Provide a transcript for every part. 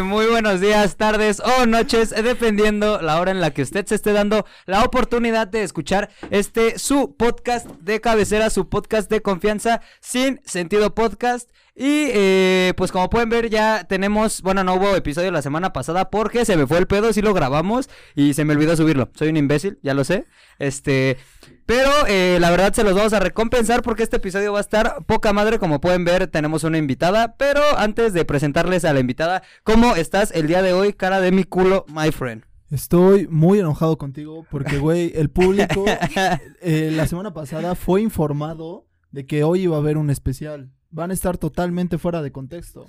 Muy buenos días, tardes o noches, dependiendo la hora en la que usted se esté dando la oportunidad de escuchar este su podcast de cabecera, su podcast de confianza, sin sentido podcast. Y eh, pues como pueden ver ya tenemos, bueno no hubo episodio la semana pasada porque se me fue el pedo, sí lo grabamos y se me olvidó subirlo. Soy un imbécil, ya lo sé. Este, pero eh, la verdad se los vamos a recompensar porque este episodio va a estar poca madre. Como pueden ver tenemos una invitada, pero antes de presentarles a la invitada, ¿cómo estás el día de hoy, cara de mi culo, my friend? Estoy muy enojado contigo porque, güey, el público eh, la semana pasada fue informado de que hoy iba a haber un especial van a estar totalmente fuera de contexto.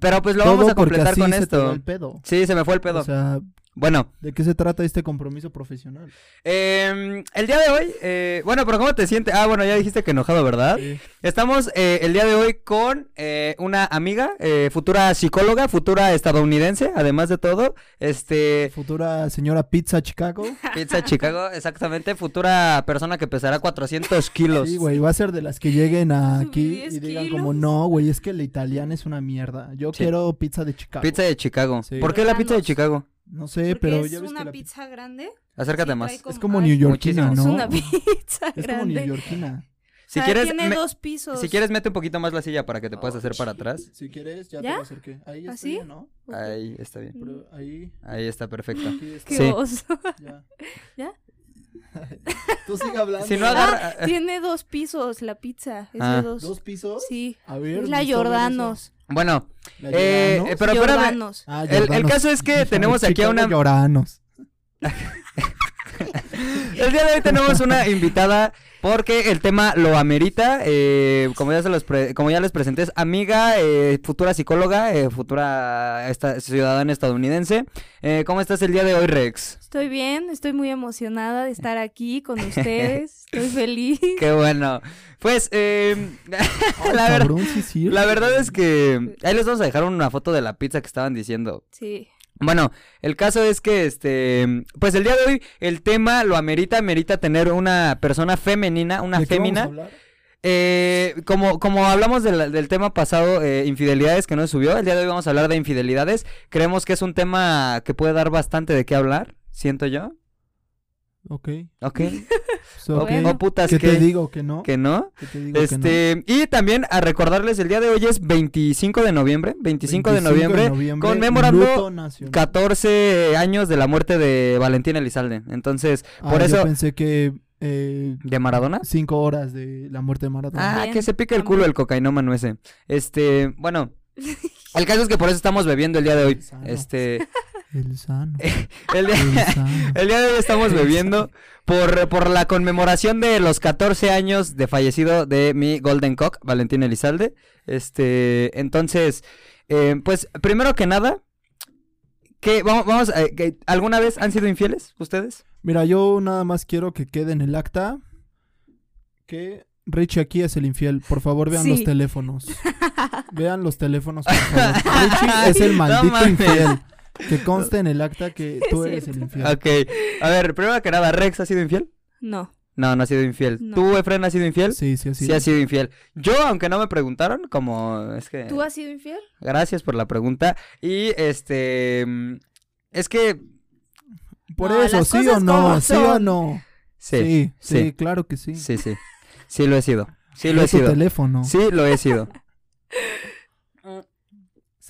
Pero pues lo vamos a completar con esto. el pedo. Sí, se me fue el pedo. O sea, bueno. ¿De qué se trata este compromiso profesional? Em, el día de hoy, eh, bueno, pero ¿cómo te sientes? Ah, bueno, ya dijiste que enojado, ¿verdad? Sí. Estamos eh, el día de hoy con eh, una amiga, futura psicóloga, futura estadounidense, además de todo. Este. Futura señora Pizza Chicago. Pizza Chicago, exactamente. Futura persona que pesará 400 kilos. Sí, güey, va a ser de las que lleguen aquí y digan como, no, güey, es que la italiana es una mierda. Yo quiero pizza de Chicago. Pizza de Chicago. ¿Por qué la pizza de Chicago? No sé, pero ya ves que la pizza grande. Acércate más. Es como New Yorkina, ¿no? Es una pizza grande. Es como New Yorkina. Si quieres, tiene dos pisos. Si quieres, mete un poquito más la silla para que te puedas hacer para atrás. Si quieres, ya, te lo acerqué. Ahí está bien, ¿no? Ahí está bien. Pero ahí... Ahí está perfecto. Qué sí. oso. Ya. ¿Ya? Tú sigue hablando. Si no agarra... Ah, tiene dos pisos la pizza. Es Ah. de dos. ¿Dos pisos? Sí. A ver. Es la Jordanos. Bueno, ¿La eh, pero espérame. Ah, el- el Jordanos. caso es que tenemos aquí a una- Lloranos. El día de hoy tenemos una invitada porque el tema lo amerita. eh, como, ya se los pre- como ya les presenté, es amiga, eh, futura psicóloga, eh, futura esta- ciudadana estadounidense. Eh, ¿Cómo estás el día de hoy, Rex? Estoy bien, estoy muy emocionada de estar aquí con ustedes. estoy feliz. Qué bueno. Pues, eh, Ay, la, ver- cabrón, sí, sí. la verdad es que ahí les vamos a dejar una foto de la pizza que estaban diciendo. Sí. Bueno, el caso es que este, pues el día de hoy el tema lo amerita, amerita tener una persona femenina, una ¿De qué vamos a fémina. hablar? Eh, como, como hablamos del, del tema pasado, eh, infidelidades que no se subió, el día de hoy vamos a hablar de infidelidades. Creemos que es un tema que puede dar bastante de qué hablar, siento yo. Ok. ¿Ok? So, O- ok. o putas ¿Qué que, te digo que no? que no. ¿Qué te digo que no? Este, y también a recordarles, el día de hoy es 25 de noviembre, 25, de 25 noviembre, conmemorando luto nacional. 14 años de la muerte de Valentín Elizalde. Entonces, Ah, por yo eso... pensé que eh, ¿De Maradona? cinco horas de la muerte de Maradona. Ah, También, que se pique el culo también. el cocainómano ese. Este, bueno, el caso es que por eso estamos bebiendo el día de hoy. Sano. Este, El sano. el día, El sano. el día de hoy estamos bebiendo por, por la conmemoración de los 14 años de fallecido de mi Golden Cock, Valentín Elizalde. Este, entonces, eh, pues, primero que nada, que vamos, que, ¿alguna vez han sido infieles ustedes? Mira, yo nada más quiero que quede en el acta que Richie aquí es el infiel. Por favor, vean Sí. los teléfonos. vean los teléfonos, por favor. Richie es el maldito infiel. Que conste en el acta que tú Es eres el infiel. Ok, a ver, primero que nada, ¿Rex ha sido infiel? No. No, no ha sido infiel. No. ¿Tú, Efren, has sido infiel? Sí, sí, sí. Sí, ha sido infiel. Yo, aunque no me preguntaron, como es que... ¿Tú has sido infiel? Gracias por la pregunta. Y este... Es que... Por No, eso, sí o no, sí o no. Sí, sí, sí, sí. claro que sí. sí, sí. Sí lo he sido. Sí lo he tu sido. teléfono. Sí lo he sido.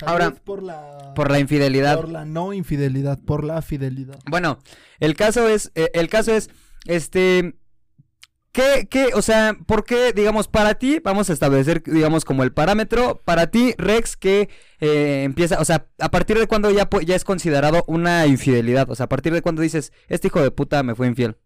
Salud Ahora, por la Por la infidelidad. por la no infidelidad, por la fidelidad. Bueno, el caso es... eh, el caso es... Este... ¿Qué, qué, o sea, por qué, digamos, para ti, vamos a establecer, digamos, como el parámetro, para ti, Rex, que eh, empieza, o sea, a partir de cuando ya, ya es considerado una infidelidad, o sea, a partir de cuando dices, este hijo de puta me fue infiel.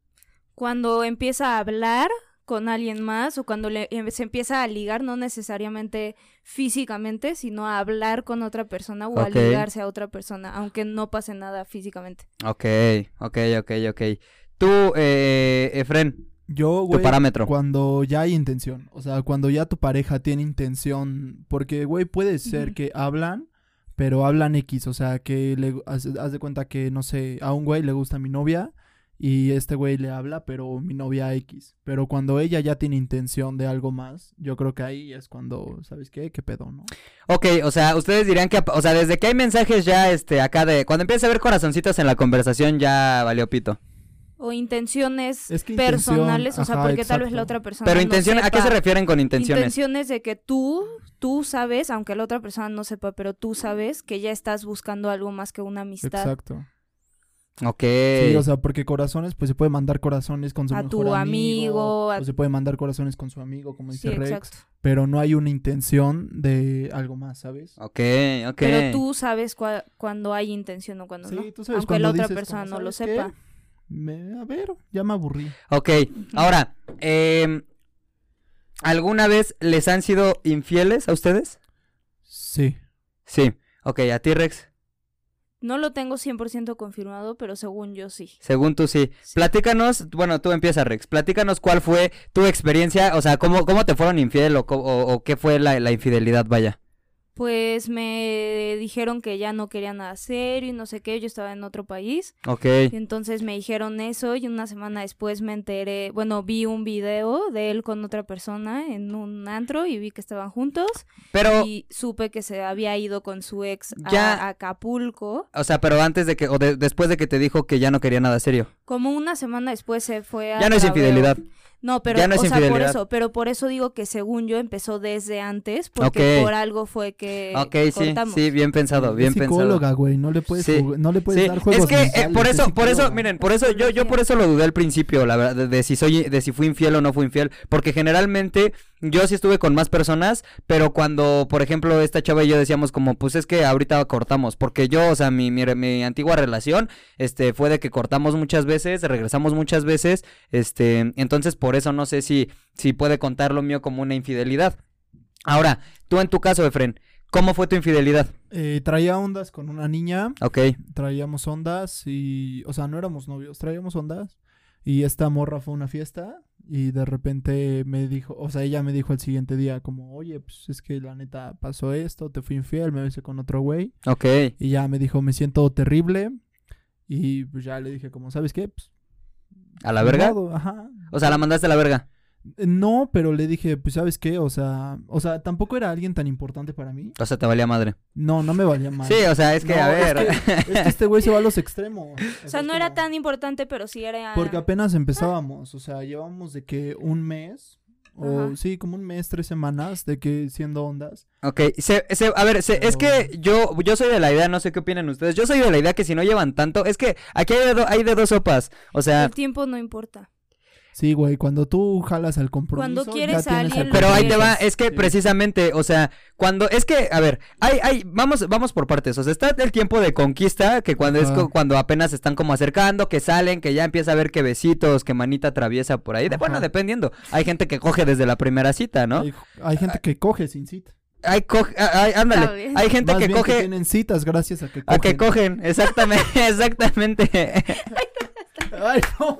Cuando empieza a hablar con alguien más o cuando le, em- se empieza a ligar, no necesariamente físicamente, sino a hablar con otra persona o a ligarse a otra persona, aunque no pase nada físicamente. Ok, ok, ok, ok. Tú, eh, Efren, Yo, güey, parámetro. cuando ya hay intención, o sea, cuando ya tu pareja tiene intención, porque, güey, puede ser que hablan, pero hablan X, o sea, que le, haz, haz de cuenta que, no sé, a un güey le gusta mi novia y este güey le habla, pero mi novia X. Pero cuando ella ya tiene intención de algo más, yo creo que ahí es cuando, ¿sabes qué? ¿Qué pedo, no? Ok, o sea, ustedes dirían que, o sea, desde que hay mensajes ya, este, acá de, cuando empieza a ver corazoncitos en la conversación ya valió pito. O intenciones Es que intención, personales, o sea, ajá, porque tal vez la otra persona Pero no intenciones, ¿a qué se refieren con intenciones? Intenciones de que tú, tú sabes, aunque la otra persona no sepa, pero tú sabes que ya estás buscando algo más que una amistad Exacto. Ok. Sí, o sea, porque corazones, pues se puede mandar corazones con su A mejor tu amigo, a- o se puede mandar corazones con su amigo, como Sí, dice Rex, exacto. pero no hay una intención de algo más, ¿sabes? Ok, ok. Pero tú sabes cua- cuando hay intención o cuando Sí, no. tú sabes Aunque cuando la otra dices persona no lo "¿Sabes qué? sepa. Me- a ver, ya me aburrí. Ok, ahora, em, ¿alguna vez les han sido infieles a ustedes? Sí. Sí. Ok, a ti, Rex. No lo tengo 100% confirmado, pero según yo sí. Según tú, sí. Sí. Platícanos, bueno, tú empieza, Rex. Platícanos cuál fue tu experiencia, o sea, cómo, cómo te fueron infiel o, o- o qué fue la, la infidelidad, vaya. Pues me dijeron que ya no querían nada serio y no sé qué, yo estaba en otro país. Ok. Y entonces me dijeron eso y una semana después me enteré, bueno, vi un video de él con otra persona en un antro y vi que estaban juntos Pero, y supe que se había ido con su ex a Acapulco. o sea, pero antes de que, o de- después de que te dijo que ya no quería nada serio. Como una semana después se fue a Ya no es Traveo. infidelidad. No, pero Ya no es o sea, por infidelidad. eso, pero por eso digo que según yo empezó desde antes, porque por algo fue que ok, sí, cortamos. sí, bien pensado, bien es pensado. psicóloga, güey, no le puedes, Sí. no le puedes Sí, dar juegos es que eh, mentales, por es eso, por eso, miren, por eso yo, yo por eso lo dudé al principio, la verdad, de, de si soy, de si fui infiel o no fui infiel, porque generalmente yo sí estuve con más personas, pero cuando, por ejemplo, esta chava y yo decíamos como, pues es que ahorita cortamos, porque yo, o sea, mi, mi, mi antigua relación, este, fue de que cortamos muchas veces, regresamos muchas veces, este, entonces por eso no sé si, si puede contar lo mío como una infidelidad. Ahora, tú en tu caso, Efren, ¿cómo fue tu infidelidad? Eh, traía ondas con una niña, Ok, traíamos ondas y, o sea, no éramos novios, traíamos ondas y esta morra fue a una fiesta y de repente me dijo, o sea, ella me dijo el siguiente día como, oye, pues es que la neta pasó esto, te fui infiel, me besé con otro güey ok, y ya me dijo, me siento terrible y pues ya le dije como, ¿sabes qué? Pues, ¿a la verga? modo, ajá. O sea, la mandaste a la verga. No, pero le dije, pues, ¿sabes qué? O sea, o sea, tampoco era alguien tan importante para mí. O sea, te valía madre. No, no me valía mal. Sí, o sea, es que, No, a ver. Es que, es que este güey se va a los extremos. O sea, no era tan importante, pero sí era Porque apenas empezábamos, o sea, llevamos de que un mes, o Ajá. sí, como un mes, tres semanas, de que siendo ondas. Ok, se, se- a ver, se- es que yo, yo soy de la idea, no sé qué opinan ustedes, yo soy de la idea que si no llevan tanto, es que aquí hay de, do- hay de dos sopas, o sea, El tiempo no importa. Sí, güey, cuando tú jalas al compromiso. Cuando ya quieres a tienes alguien, pero ahí te va, es que Sí. precisamente, o sea, cuando, es que, a ver, hay, hay, vamos, vamos por partes, o sea, está el tiempo de conquista, que cuando es Ajá. cuando apenas se están como acercando, que salen, que ya empieza a ver que besitos, que manita atraviesa por ahí, de- bueno, dependiendo, hay gente que coge desde la primera cita, ¿no? Hay, hay gente que coge sin cita. Hay, coge, hay, ándale, hay gente Más que bien coge... tienen citas gracias a que A cogen. que cogen, exactamente, exactamente. Ay, no.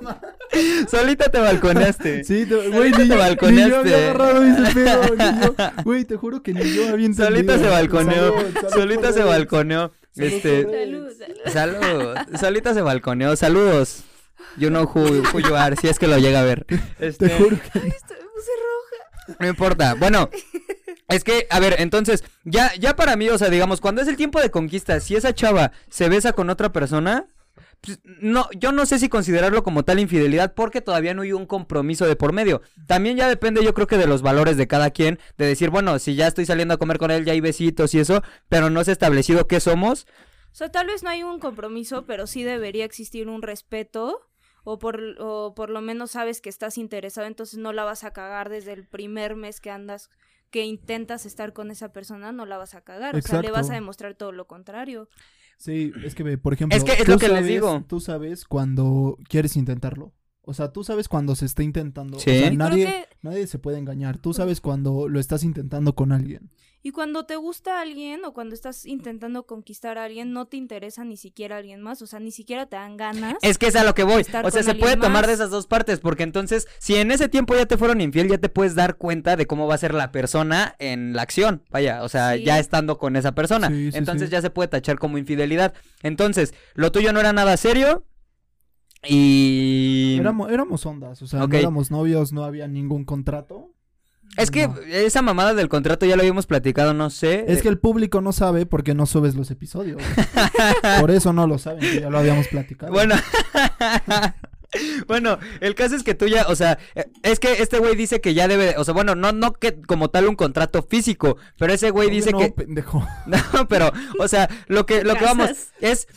Solita te balconeaste. Sí, te- güey, Solita ni, te yo- ni balconeaste. yo había agarrado ese pedo. ni yo. Güey, te juro que ni yo había entendido. Solita se balconeó. Salud, salud Solita se balconeó. Salud Este. Salud, salud. salud. Solita se balconeó. Saludos. You know who, who you are, si es que lo llega a ver. Este, Te juro que. Ay, estoy- me puse roja. No importa. Bueno, es que, a ver, entonces, ya, ya para mí, o sea, digamos, cuando es el tiempo de conquista, si esa chava se besa con otra persona, no, yo no sé si considerarlo como tal infidelidad porque todavía no hay un compromiso de por medio. También ya depende, yo creo que de los valores de cada quien, de decir, bueno, si ya estoy saliendo a comer con él, ya hay besitos y eso, pero no se ha establecido qué somos. O sea, tal vez no hay un compromiso, pero sí debería existir un respeto. O por, o por lo menos sabes que estás interesado, entonces no la vas a cagar desde el primer mes que andas, que intentas estar con esa persona, no la vas a cagar. O sea, le vas Exacto. a demostrar todo lo contrario. Sí, es que, ve, por ejemplo. Es que es tú lo que les sabes- digo. Tú sabes cuando quieres intentarlo. O sea, tú sabes cuando se está intentando. Sí. O sea, nadie, que- nadie se puede engañar. Tú sabes cuando lo estás intentando con alguien. Y cuando te gusta alguien o cuando estás intentando conquistar a alguien, no te interesa ni siquiera alguien más, o sea, ni siquiera te dan ganas. Es que es a lo que voy. Estar O sea, se puede tomar más. de esas dos partes, porque entonces, si en ese tiempo ya te fueron infiel, ya te puedes dar cuenta de cómo va a ser la persona en la acción. Vaya, o sea, Sí. ya estando con esa persona. Sí, sí, entonces sí. ya se puede tachar como infidelidad. Entonces, lo tuyo no era nada serio. Y... Éramos, éramos ondas, o sea, no éramos novios, no había ningún contrato. Es que No. esa mamada del contrato ya lo habíamos platicado, no sé. Es que el público no sabe porque no subes los episodios. Por eso no lo saben, ya lo habíamos platicado. Bueno. bueno, el caso es que tú ya, o sea, eh, es que este güey dice que ya debe, o sea, bueno, no, no que como tal un contrato físico, pero ese güey dice no, que, pendejo. no, pero, o sea, lo que, lo que vamos, es,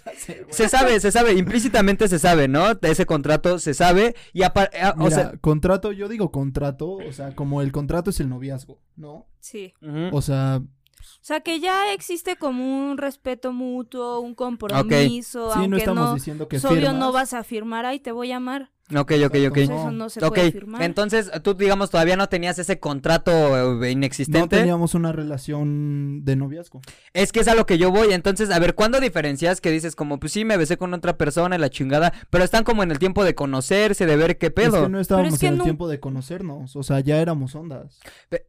se sabe, se sabe, implícitamente se sabe, ¿no? De ese contrato se sabe, y aparte, o Mira, sea, contrato, yo digo contrato, o sea, como el contrato es el noviazgo, ¿no? Sí. O sea, O sea, que ya existe como un respeto mutuo, un compromiso, sí, no aunque estamos no, diciendo que pues, obvio firmas. no vas a firmar, ay, te voy a amar. ok, ok, ok. No. eso no se Ok, puede firmar. entonces tú digamos todavía no tenías ese contrato eh, No inexistente. teníamos una relación de noviazgo. Es que es a lo que yo voy. Entonces, a ver, ¿cuándo diferencias que dices como, pues sí, me besé con otra persona y la chingada, pero están como en el tiempo de conocerse, de ver qué pedo? Es que no estábamos que en el no- tiempo de conocernos, o sea, ya éramos ondas. Pe-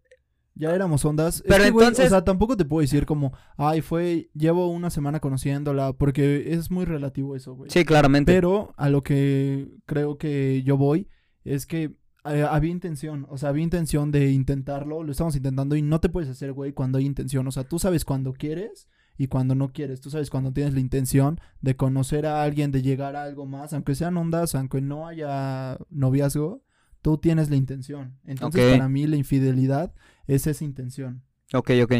Ya éramos ondas. Pero es que, güey, entonces- o sea, tampoco te puedo decir como, ay, fue, llevo una semana conociéndola, porque es muy relativo eso, güey. Sí, claramente. Pero a lo que creo que yo voy es que eh, había intención, o sea, había intención de intentarlo, lo estamos intentando y no te puedes hacer, güey, cuando hay intención, o sea, tú sabes cuando quieres y cuando no quieres, tú sabes cuando tienes la intención de conocer a alguien, de llegar a algo más, aunque sean ondas, aunque no haya noviazgo, tú tienes la intención. Entonces, para mí la infidelidad es esa intención. Ok, ok.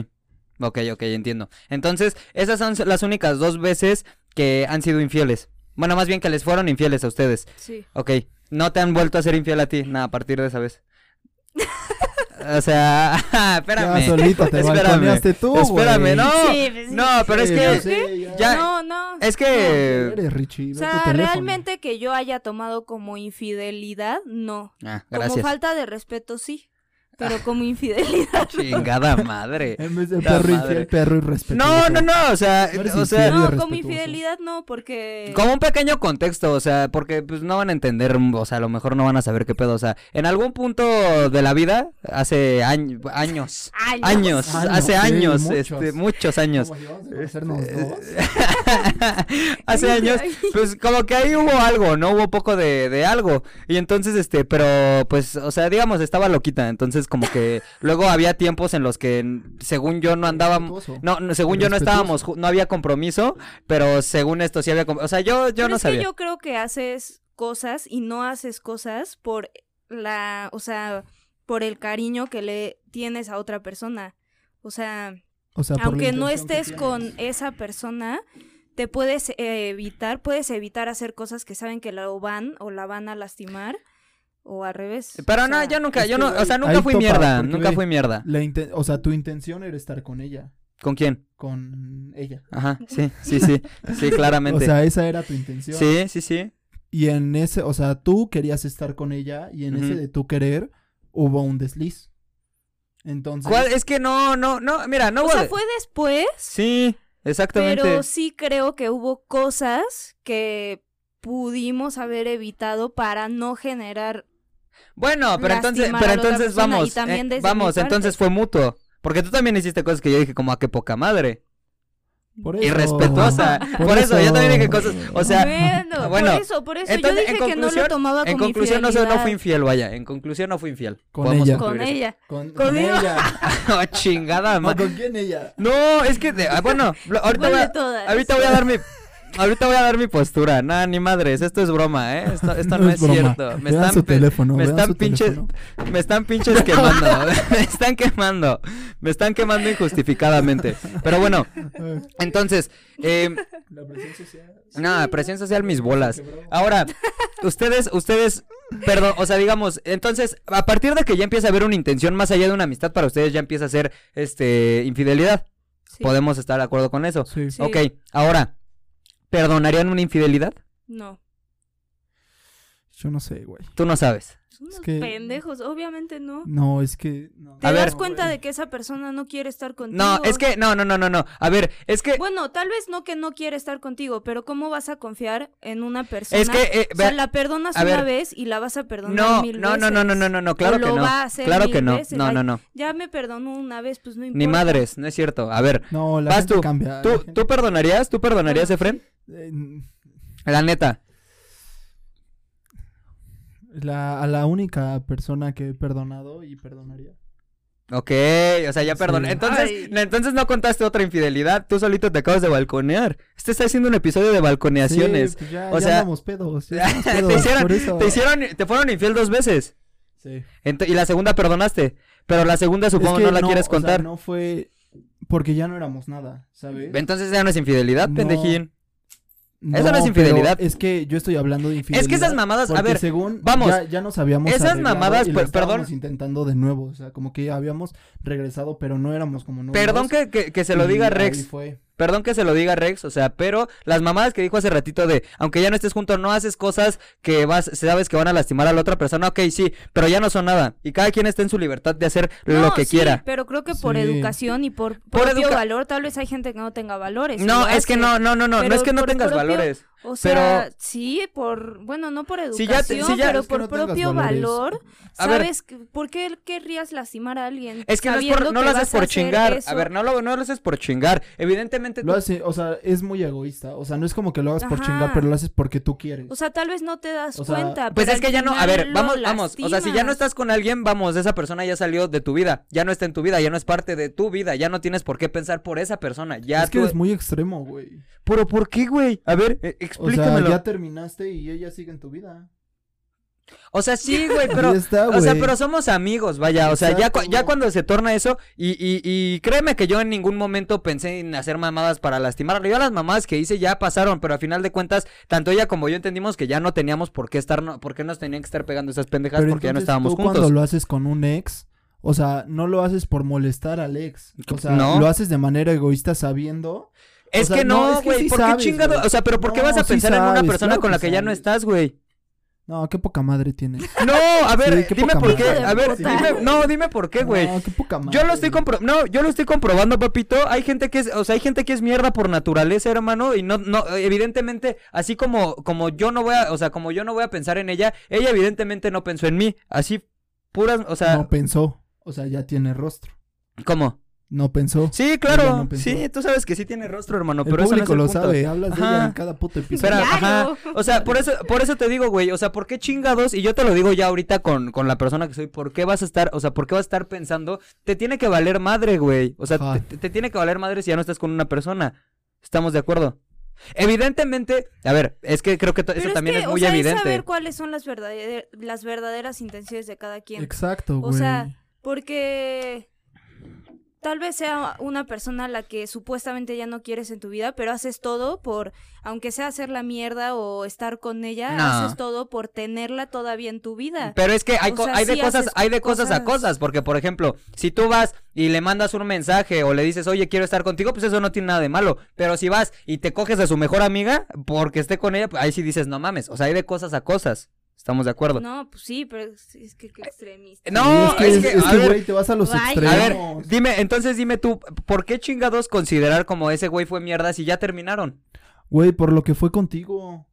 Ok, ok, entiendo. Entonces, esas son las únicas dos veces que han sido infieles. Bueno, más bien que les fueron infieles a ustedes. Sí. Ok. No te han vuelto a ser infiel a ti, nada, a partir de esa vez. o sea, espérame. Ya solito te espérame. balconeaste tú, güey. Espérame, no. Sí, pues sí. No, pero es que ya No, no. es que Eres Richie, O sea, realmente que yo haya tomado como infidelidad, no. Ah, Como falta de respeto, sí. Pero como infidelidad. no. Chingada madre. En vez de La perro madre. infiel, perro irrespetuoso. No, no, no, o sea, No o sea. No, como infidelidad no, porque. como un pequeño contexto, o sea, porque pues no van a entender, o sea, a lo mejor no van a saber qué pedo, o sea, en algún punto de la vida, hace año- años, Años. años, Años, hace sí, muchos. años, este, muchos años, ¿Cómo llevamos de conocernos dos? hace años, pues como que ahí hubo algo, ¿no? Hubo poco de, de algo. Y entonces, este, pero pues, o sea, digamos, estaba loquita. Entonces, como que luego había tiempos en los que, según yo, no andábamos. No, no, según yo no estábamos, no había compromiso, pero según esto sí había compromiso. O sea, yo, yo Pero no es sabía. que yo creo que haces cosas y no haces cosas por la, o sea, por el cariño que le tienes a otra persona. O sea, O sea, aunque no estés con esa persona, te puedes evitar, puedes evitar hacer cosas que saben que la van o la van a lastimar o al revés. Pero O no, sea, yo nunca, yo no, o sea, nunca fui topa, mierda, nunca ve, fui mierda. La o sea, tu intención era estar con ella, ¿Con quién? con ella. Ajá, sí, sí, sí, sí, claramente. O sea, esa era tu intención. sí, sí, sí. Y en ese, o sea, tú querías estar con ella y en ese de tu querer hubo un desliz. Entonces, ¿Cuál? Es que no, no, no, mira, no o sea, fue después, Sí, exactamente. pero sí creo que hubo cosas que pudimos haber evitado para no generar Bueno, pero entonces, pero entonces vamos, eh, vamos, mi entonces fue mutuo. Porque tú también hiciste cosas que yo dije como a qué poca madre. por eso- Irrespetuosa. Por, eso, yo también dije cosas, o sea, bueno, bueno, por eso, por eso entonces, yo en dije que no conclusión- lo tomaba como en conclusión no, soy- no infidelidad. fui infiel, vaya, en conclusión no fui infiel. Con Podemos ella. con ella. Con, con ella. Oh, chingada, No, ¿Con quién ella? No, es que, de- ah, bueno, ahorita voy a dar mi, ahorita voy a dar mi postura. Nada, ni madres, esto es broma, ¿eh? Esto, esto no, es, broma. cierto. Me Vean están, su teléfono, me vean están su pinches, teléfono. me están pinches quemando, me están quemando, me están quemando injustificadamente. Pero bueno, entonces, eh, La presión social. no, presión social mis bolas. Ahora, ustedes, ustedes, perdón, o sea, digamos, entonces, a partir de que ya empieza a haber una intención más allá de una amistad para ustedes, ya empieza a ser, este, infidelidad. Sí. Podemos estar de acuerdo con eso. Sí. Sí. Ok, ahora, ¿perdonarían una infidelidad? No. Yo no sé, güey. Tú no sabes. Son unos que- pendejos, obviamente no. No, es que. no. Te A ver. das cuenta de que esa persona no quiere estar contigo. No, es que, no, no, no, no, no. A ver, es que, Bueno, tal vez no que no quiere estar contigo, pero ¿cómo vas a confiar en una persona? es que, eh, o sea, ve- la perdonas a una ver. vez y la vas a perdonar no, mil no, no, no, no, veces. no, no, no, claro O que lo no. va a hacer Claro mil que no. veces. No, no, no. Ya me perdonó una vez, pues no importa. Ni madres, no es cierto. A ver, No, la vas gente tú. cambia. la ¿Tú, gente- ¿Tú perdonarías? ¿Tú perdonarías, Efren? Eh, La neta. La, a la única persona que he perdonado y perdonaría. Ok, o sea, ya perdón. Sí. Entonces, Ay. entonces no contaste otra infidelidad. Tú solito te acabas de balconear. Este está haciendo un episodio de balconeaciones. Sí, pues ya, O ya sea, andamos pedos. ya andamos te, pedos, hicieron, por eso. te hicieron, te fueron infiel dos veces. Sí. Ent- y la segunda perdonaste. Pero la segunda supongo Es que no la quieres o sea, contar. no fue porque ya no éramos nada, ¿sabes? Entonces ya no es infidelidad, No. pendejín. Eso no es infidelidad. Es que yo estoy hablando de infidelidad. Es que esas mamadas, a ver, según vamos, ya, ya nos habíamos esas mamadas, y per- estábamos perdón. intentando de nuevo, o sea, como que habíamos regresado, pero no éramos como nuevos. Perdón que, que, que se lo diga ahí Rex. fue. Perdón que se lo diga Rex, o sea, pero las mamadas que dijo hace ratito de, aunque ya no estés junto, no haces cosas que vas, sabes que van a lastimar a la otra persona, ok, sí, pero ya no son nada. Y cada quien está en su libertad de hacer lo que sí, quiera. Pero creo que por Sí. educación y por, Por propio educa- valor, tal vez hay gente que no tenga valores. No, es que no, no, no, no, no es que no tengas propio- valores. O sea, Pero- sí, por, bueno, no por Si educación, ya te- si ya- pero por no propio valor, A. ¿sabes? que- ¿Por qué querrías lastimar a alguien? Es que no, es por- no que lo haces por chingar. A ver, no lo, no lo haces por chingar. Evidentemente Lo tú- hace, o sea, es muy egoísta, o sea, no es como que lo hagas por chingar, pero lo haces porque tú quieres. O sea, tal vez no te das O sea, cuenta. Pues pero es que ya no, a ver, vamos, vamos, o sea, si ya no estás con alguien, vamos, esa persona ya salió de tu vida, ya no está en tu vida, ya no es parte de tu vida, ya no tienes por qué pensar por esa persona, ya es que es muy extremo, güey. Pero ¿por qué, güey? A ver, eh, O sea, explícamelo. ya terminaste y ella sigue en tu vida. O sea, sí, güey, pero. Está, o sea, pero somos amigos, vaya. O sea, ya, cu- ya cuando se torna eso, y, y, y créeme que yo en ningún momento pensé en hacer mamadas para lastimarlo. Yo las mamadas que hice ya pasaron, pero a final de cuentas, tanto ella como yo entendimos que ya no teníamos por qué estar, no, por qué nos tenían que estar pegando esas pendejas Pero porque ya no estábamos tú juntos. cuando lo haces con un ex, o sea, no lo haces por molestar al ex. O sea, No. lo haces de manera egoísta sabiendo. Es o sea, que no, no, es que güey, sí ¿por qué chingado? O sea, pero ¿por qué No, vas a sí pensar en una persona claro con la que ya no estás, güey? No, qué poca madre tienes. No, a ver, Sí, dime por qué. A ver, dime, no, dime por qué, güey. No, qué poca madre. Yo lo estoy compro no, yo lo estoy comprobando, papito. Hay gente que es, o sea, hay gente que es mierda por naturaleza, hermano, y no no evidentemente, así como como yo no voy a, o sea, como yo no voy a pensar en ella, ella evidentemente no pensó en mí. Así puras, o sea, No pensó. O sea, ya tiene rostro. ¿cómo? No pensó. Sí, claro. no pensó. sí, tú sabes que sí tiene rostro, hermano, el pero eso no es público el lo punto. sabe. Hablas de ella en cada puto episodio. Espera, Claro. ajá. O sea, por eso, por eso te digo, güey. O sea, ¿por qué chingados? Y yo te lo digo ya ahorita con, con la persona que soy. ¿Por qué vas a estar, o sea, por qué vas a estar pensando? Te tiene que valer madre, güey. O sea, te, te tiene que valer madre si ya no estás con una persona. ¿Estamos de acuerdo? Evidentemente, a ver, es que creo que Pero eso es también que, es o muy sea, evidente. saber cuáles son las, verdader- las verdaderas intenciones de cada quien. Exacto, güey. O sea, porque tal vez sea una persona la que supuestamente ya no quieres en tu vida, pero haces todo por, aunque sea hacer la mierda o estar con ella, No. haces todo por tenerla todavía en tu vida. Pero es que hay, O co- sea, hay de sí cosas, hay de cosas a cosas- cosas, porque por ejemplo, si tú vas y le mandas un mensaje o le dices, oye, quiero estar contigo, pues eso no tiene nada de malo. Pero si vas y te coges a su mejor amiga porque esté con ella, pues ahí sí dices, no mames. O sea, hay de cosas a cosas. Estamos de acuerdo. No, pues sí, pero es, es que qué extremista. No, Sí, es es que, es a que, ver, güey, te vas a los Vaya. extremos. A ver, dime, entonces dime tú, ¿por qué chingados considerar como ese güey fue mierda si ya terminaron? Güey, por lo que fue contigo.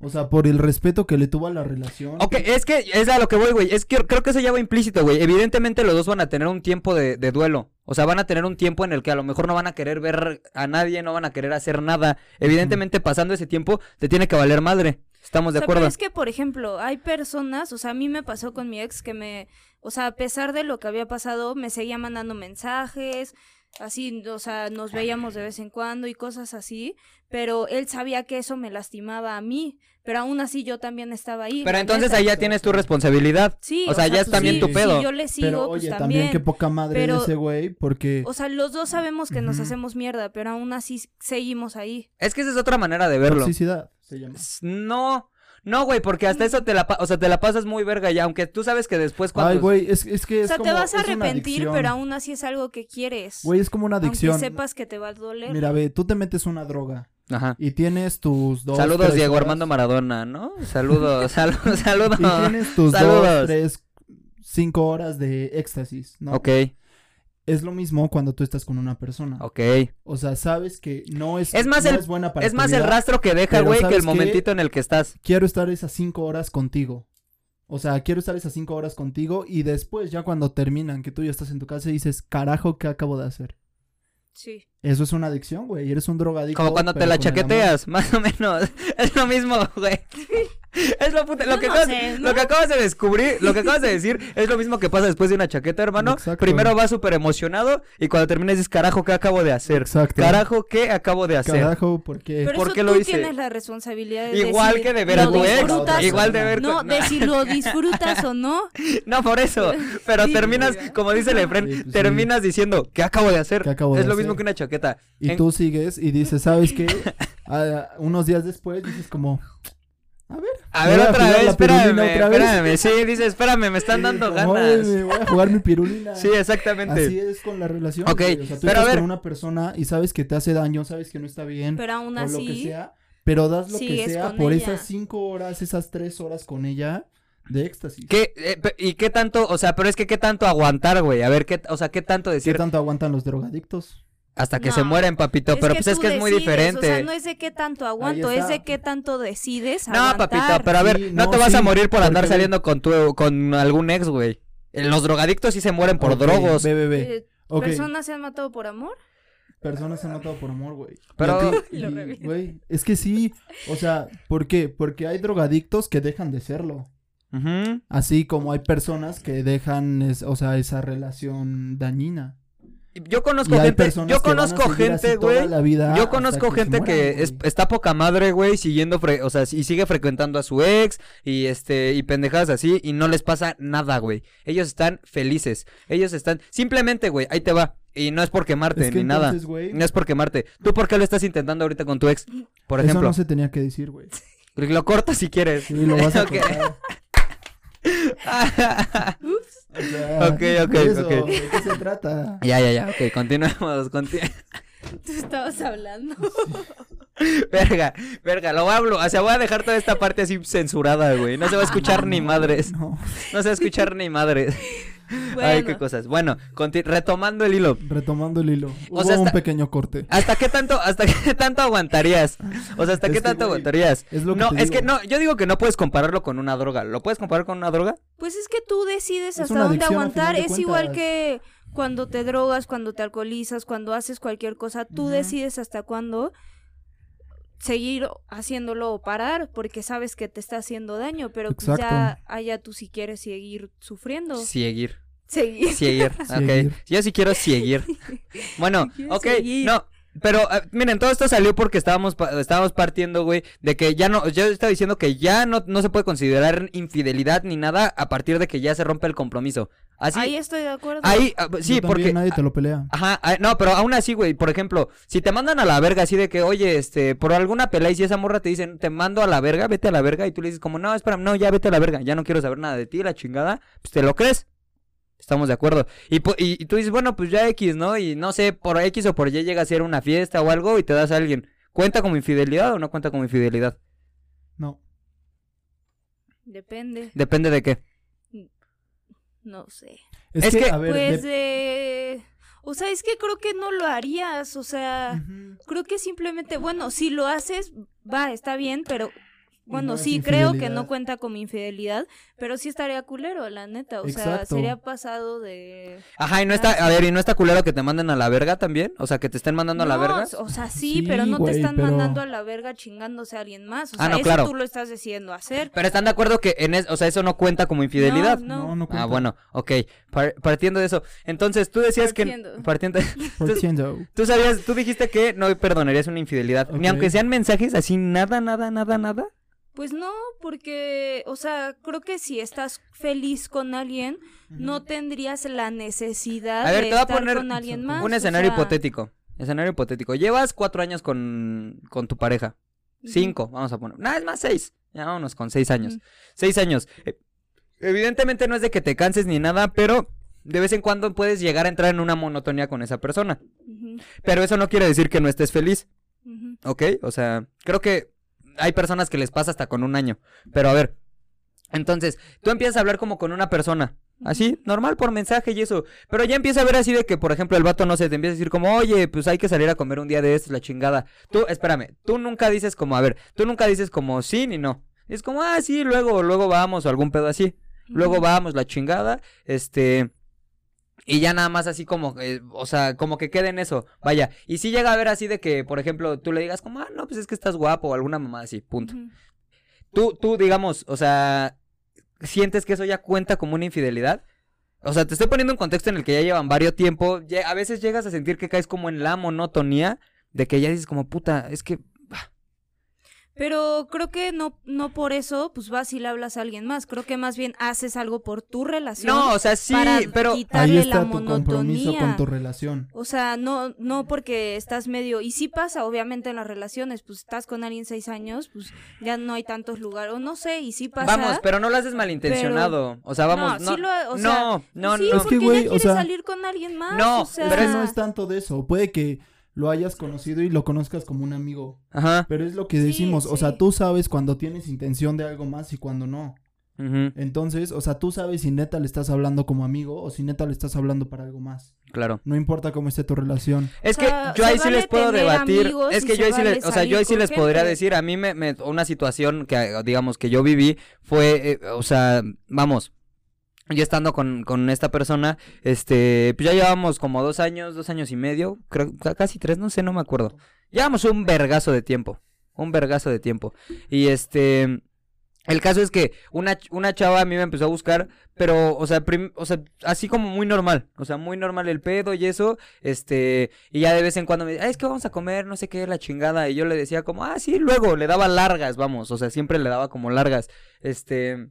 O sea, por el respeto que le tuvo a la relación. Ok, es que es a lo que voy, güey. Es que creo que eso ya va implícito, güey. Evidentemente los dos van a tener un tiempo de, de duelo. O sea, van a tener un tiempo en el que a lo mejor no van a querer ver a nadie, no van a querer hacer nada. Evidentemente, pasando ese tiempo, te tiene que valer madre. Estamos de O sea, acuerdo. pero es que, por ejemplo, hay personas, o sea, a mí me pasó con mi ex que me, o sea, a pesar de lo que había pasado, me seguía mandando mensajes, así, o sea, nos veíamos de vez en cuando y cosas así, pero él sabía que eso me lastimaba a mí, pero aún así yo también estaba ahí. Pero entonces ahí ya tienes tu responsabilidad. Sí, o sea, ya es pues también sí, tu pedo. yo le sigo, Pero pues oye, también. también qué poca madre Pero- ese güey, porque... O sea, los dos sabemos que nos hacemos mierda, pero aún así seguimos ahí. Es que esa es otra manera de verlo. Toxicidad se llama. No, no, güey, porque hasta eso te la, o sea, te la pasas muy verga ya, aunque tú sabes que después cuando... Ay, güey, es, es que O es sea, como... te vas a arrepentir, pero aún así es algo que quieres. Güey, es como una adicción. Aunque sepas que te va a doler. Mira, ve, tú te metes una droga Ajá. y tienes tus dos... Saludos tres Diego horas- Armando Maradona, ¿no? Saludos, saludos, saludos. Y tienes tus Saludos. dos, tres, cinco horas de éxtasis, ¿no? Ok, Es lo mismo cuando tú estás con una persona. ok. O sea, sabes que no es, Es más no el- es buena para Es más el rastro que deja, güey, que el momentito en el que estás. Quiero estar esas cinco horas contigo. O sea, quiero estar esas cinco horas contigo y después ya cuando terminan, que tú ya estás en tu casa y dices, carajo, ¿qué acabo de hacer? Sí. Eso es una adicción, güey. Eres un drogadicto. Como cuando te la chaqueteas, más o menos. Es lo mismo, güey. Es lo, puta- lo que no acabas, sé, ¿no? lo que acabas de descubrir, lo que acabas de decir es lo mismo que pasa después de una chaqueta, hermano. Exacto. Primero vas súper emocionado y cuando terminas dices, carajo, ¿qué acabo de hacer? Exacto. Carajo, ¿qué acabo de hacer? Carajo, ¿por qué? Pero ¿Por eso qué tú lo hice? tienes la responsabilidad de Igual decir, que de ver a ¿lo tu ex, igual de ver No, con- de si lo disfrutas o no. No, por eso. Pero Sí, terminas, como dice el Efren, Sí, pues, terminas diciendo, ¿qué acabo de hacer? ¿Qué acabo es de lo hacer? mismo que una chaqueta. Y En- tú sigues y dices, ¿sabes qué? Ah, unos días después dices como, a ver. A ¿me ver, voy otra vez, espérame, otra vez? espérame. Sí, dice, espérame, me están dando Como, "Ay, ganas. me voy a jugar mi pirulina. Sí, exactamente. Así es con la relación. Ok, güey. O sea, tú pero a ver. con una persona y sabes que te hace daño, sabes que no está bien, Pero aún o lo que así, sea, pero das lo que sea por ella. esas cinco horas, esas tres horas con ella de éxtasis. ¿Qué, eh, ¿Y qué tanto, o sea, pero es que qué tanto aguantar, güey? A ver, ¿qué, o sea, qué tanto ¿Qué decir tanto aguantan los drogadictos? Hasta que No, se mueren, papito? es pero que pues es que es muy diferente. O sea, no es de qué tanto aguanto, es de qué tanto decides No, aguantar. papito, pero a ver, Sí, no, no, te vas a morir por andar porque- saliendo con tu, con algún ex, güey. Eh, Los drogadictos sí se mueren por drogos. Ve. Eh, ¿Personas se han matado por amor? personas se han matado por amor, güey. Pero- Y. Güey, es que sí, o sea, ¿por qué? Porque hay drogadictos que dejan de serlo. Así como hay personas que dejan, es- o sea, esa relación dañina. Yo conozco gente, yo conozco gente, güey. Yo conozco gente que es- está poca madre, güey, siguiendo, fre- o sea, y sigue frecuentando a su ex y este y pendejadas así y no les pasa nada, güey. Ellos están felices. Ellos están simplemente, güey, ahí te va. Y no es por quemarte Es que ni nada. No es por quemarte. ¿Tú por qué lo estás intentando ahorita con tu ex? Por Eso ejemplo. no se tenía que decir, güey. Lo cortas si quieres. Sí, lo vas a Ok. O sea, Ok, ok, eso, ok. ¿De qué se trata? ya, ya, ya. Ok, continuemos. continu- Tú estabas hablando. verga, verga. Lo voy a, blo- o sea, voy a dejar toda esta parte así censurada, güey. No se va a escuchar ni madres. No. No se va a escuchar ni madres. Bueno, Ay, qué cosas. Bueno, retomando el hilo. Retomando el hilo. O un pequeño corte. ¿Hasta qué tanto, hasta qué tanto aguantarías? O sea, ¿hasta Es qué que, tanto aguantarías? es lo que no, es que no, yo digo que no puedes compararlo con una droga. ¿Lo puedes comparar con una droga? Pues es que tú decides Es hasta dónde aguantar. Es igual que cuando te drogas, cuando te alcoholizas, cuando haces cualquier cosa. Tú decides hasta cuándo seguir haciéndolo o parar, porque sabes que te está haciendo daño, pero pues ya allá tú si quieres seguir sufriendo. Seguir. Seguir. Seguir. Ok. Seguir. Yo sí quiero seguir. Bueno, ok. seguir. No. Pero eh, miren, todo esto salió porque estábamos pa- estábamos partiendo, güey, de que ya no, yo estaba diciendo que ya no, no se puede considerar infidelidad ni nada a partir de que ya se rompe el compromiso. Así, Ahí estoy de acuerdo. ahí, ah, sí, Yo porque nadie te lo pelea. Ajá, ah, no, pero aún así, güey, por ejemplo, si te mandan a la verga así de que, oye, este, por alguna pelea y si esa morra te dicen, te mando a la verga, vete a la verga, y tú le dices como, no, espera, no, ya vete a la verga, ya no quiero saber nada de ti, la chingada, pues te lo crees. Estamos de acuerdo. Y, pu- y, y tú dices, bueno, pues ya X, ¿no? Y no sé, por X o por Y llega a ser una fiesta o algo y te das a alguien. ¿Cuenta como infidelidad o no cuenta como infidelidad? No. Depende. Depende de qué. No sé. Es, Es que, que, a ver, Pues de- de... O sea, es que creo que no lo harías, o sea... Creo que simplemente, bueno, si lo haces, va, está bien, pero bueno, no sí creo que no cuenta como infidelidad, pero sí estaría culero, la neta, o sea, sería pasado de Ajá, y no está, a ver, y no está culero que te manden a la verga también, o sea, que te estén mandando a la No, verga. O sea, sí, Sí, pero no güey, te están pero- mandando a la verga chingándose a alguien más, o Ah, sea, no, eso claro. tú lo estás decidiendo hacer. Pero están de acuerdo que en es, o sea, eso no cuenta como infidelidad. No, no. No, no Ah, cuenta. bueno, ok. Par- partiendo de eso. Entonces, tú decías Partiendo. que. Partiendo. Partiendo. Tú sabías, tú dijiste que no perdonarías una infidelidad. Ni aunque sean mensajes así, nada, nada, nada, nada. Pues no, porque, o sea, creo que si estás feliz con alguien, no tendrías la necesidad A ver, de te voy a estar poner con alguien más. Un o escenario sea, hipotético. Escenario hipotético. Llevas cuatro años con, con tu pareja. Cinco, vamos a poner. Nada, es más seis. Ya vámonos con seis años. Seis años. Eh, evidentemente no es de que te canses ni nada, pero de vez en cuando puedes llegar a entrar en una monotonía con esa persona. Pero eso no quiere decir que no estés feliz. ¿Ok? O sea, creo que hay personas que les pasa hasta con un año. Pero a ver, entonces, tú empiezas a hablar como con una persona. Así, normal por mensaje y eso. Pero ya empieza a ver así de que, por ejemplo, el vato no sé, te empieza a decir como, oye, pues hay que salir a comer un día de estos, la chingada. Tú, espérame, tú nunca dices como, a ver, tú nunca dices como sí ni no. Es como, ah, sí, luego, luego vamos o algún pedo así. Luego vamos, la chingada. Este. Y ya nada más así como, eh, o sea, como que quede en eso. Vaya. Y si llega a ver así de que, por ejemplo, tú le digas como, ah, no, pues es que estás guapo o alguna mamá así, punto. Tú, tú, digamos, o sea, sientes que eso ya cuenta como una infidelidad. O sea, te estoy poniendo un contexto en el que ya llevan varios tiempo. ya- a veces llegas a sentir que caes como en la monotonía de que ya dices como puta, es que Pero creo que no, no por eso, pues vas y le hablas a alguien más. Creo que más bien haces algo por tu relación. no, o sea, sí, para pero quitarle Ahí está la tu compromiso monotonía. con tu relación. O sea, no, no porque estás medio, y sí pasa obviamente en las relaciones, pues estás con alguien seis años, pues ya no hay tantos lugares, o no sé, y sí pasa. vamos, pero no lo haces malintencionado. O sea, vamos, no, sí lo- o no, sea, no, sí, no. Es que, porque güey, ya o quieres sea- salir con alguien más. No, o sea, Pero Pero no es tanto de eso. Puede que lo hayas conocido y lo conozcas como un amigo. Ajá. Pero es lo que Sí, decimos. O sea, tú sabes cuando tienes intención de algo más y cuando no. ujú, Entonces, o sea, tú sabes si neta le estás hablando como amigo o si neta le estás hablando para algo más. claro. No importa cómo esté tu relación. Es O que sea, yo ahí sí vale les puedo debatir. Es que yo ahí sí les, o sea, yo ahí sí les podría gente. decir, a mí me, me- una situación que, digamos, que yo viví fue, eh, o sea, vamos, yo estando con, con esta persona, este, pues ya llevábamos como dos años, dos años y medio, creo, ca- casi tres, no sé, no me acuerdo. Llevamos un vergazo de tiempo, un vergazo de tiempo. Y este, el caso es que una, una chava a mí me empezó a buscar, pero, o sea, o sea, así como muy normal, o sea, muy normal el pedo y eso, este, y ya de vez en cuando me dice, "Ah, es que vamos a comer, no sé qué, la chingada, y yo le decía como, ah, sí, luego, le daba largas, vamos, o sea, siempre le daba como largas, este...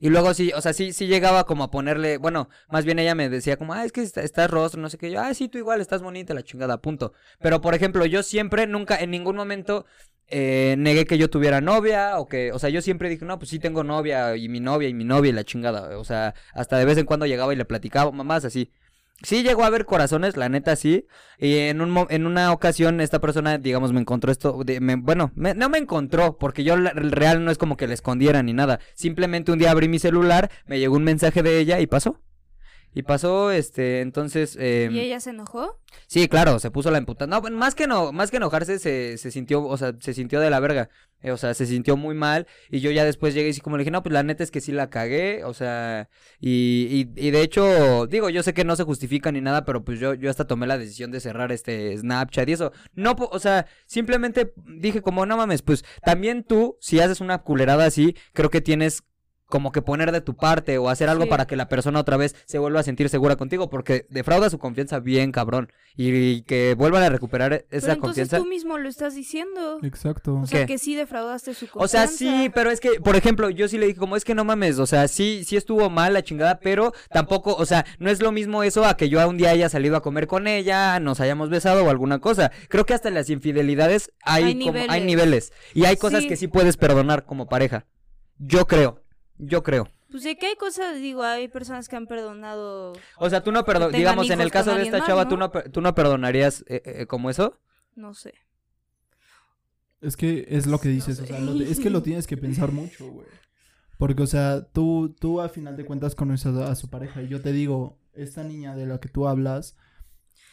Y luego sí, o sea, sí, sí llegaba como a ponerle, bueno, más bien ella me decía como, ah, es que está- estás rostro, no sé qué, yo, ah, sí, tú igual, estás bonita, la chingada, punto. Pero, por ejemplo, yo siempre, nunca, en ningún momento eh, negué que yo tuviera novia o que, o sea, yo siempre dije, no, pues sí tengo novia y mi novia y mi novia y la chingada, o sea, hasta de vez en cuando llegaba y le platicaba, mamás así. Sí llegó a haber corazones, la neta sí, y en un en una ocasión esta persona, digamos, me encontró esto, de- me- bueno, me- no me encontró, porque yo la- real no es como que le escondiera ni nada, simplemente un día abrí mi celular, me llegó un mensaje de ella y pasó. Y pasó, este, entonces... em, ¿Y ella se enojó? Sí, claro, se puso la emputa. No, más que no, más que enojarse, se, se sintió, o sea, se sintió de la verga. Eh, o sea, se sintió muy mal. Y yo ya después llegué y sí como le dije, no, pues la neta es que sí la cagué. O sea, y, y, y de hecho, digo, yo sé que no se justifica ni nada, pero pues yo, yo hasta tomé la decisión de cerrar este Snapchat y eso. No, o sea, simplemente dije como, no mames, pues también tú, si haces una culerada así, creo que tienes como que poner de tu parte o hacer algo Sí. para que la persona otra vez se vuelva a sentir segura contigo, porque defrauda su confianza bien cabrón y, que vuelvan a recuperar esa Pero entonces confianza. tú mismo lo estás diciendo. Exacto. O sea, ¿Qué? que sí defraudaste su O sea, confianza. sí, pero es que, por ejemplo, yo sí le dije, como es que no mames, o sea, sí, sí estuvo mal la chingada, pero tampoco, o sea, no es lo mismo eso a que yo un día haya salido a comer con ella, nos hayamos besado o alguna cosa. Creo que hasta en las infidelidades hay, Hay como, hay niveles. niveles y hay cosas Sí. que sí puedes perdonar como pareja. Yo creo, yo creo. Pues de que hay cosas, digo, hay personas que han perdonado. O sea, tú no perdonas, digamos, en el caso de esta más, chava, ¿no? ¿tú, no, ¿tú no perdonarías eh, eh, como eso? No sé. Es que es lo que dices, o sea, lo- es que lo tienes que pensar mucho, güey. Porque, o sea, tú, tú a final de cuentas conoces a, a su pareja y yo te digo, esta niña de la que tú hablas,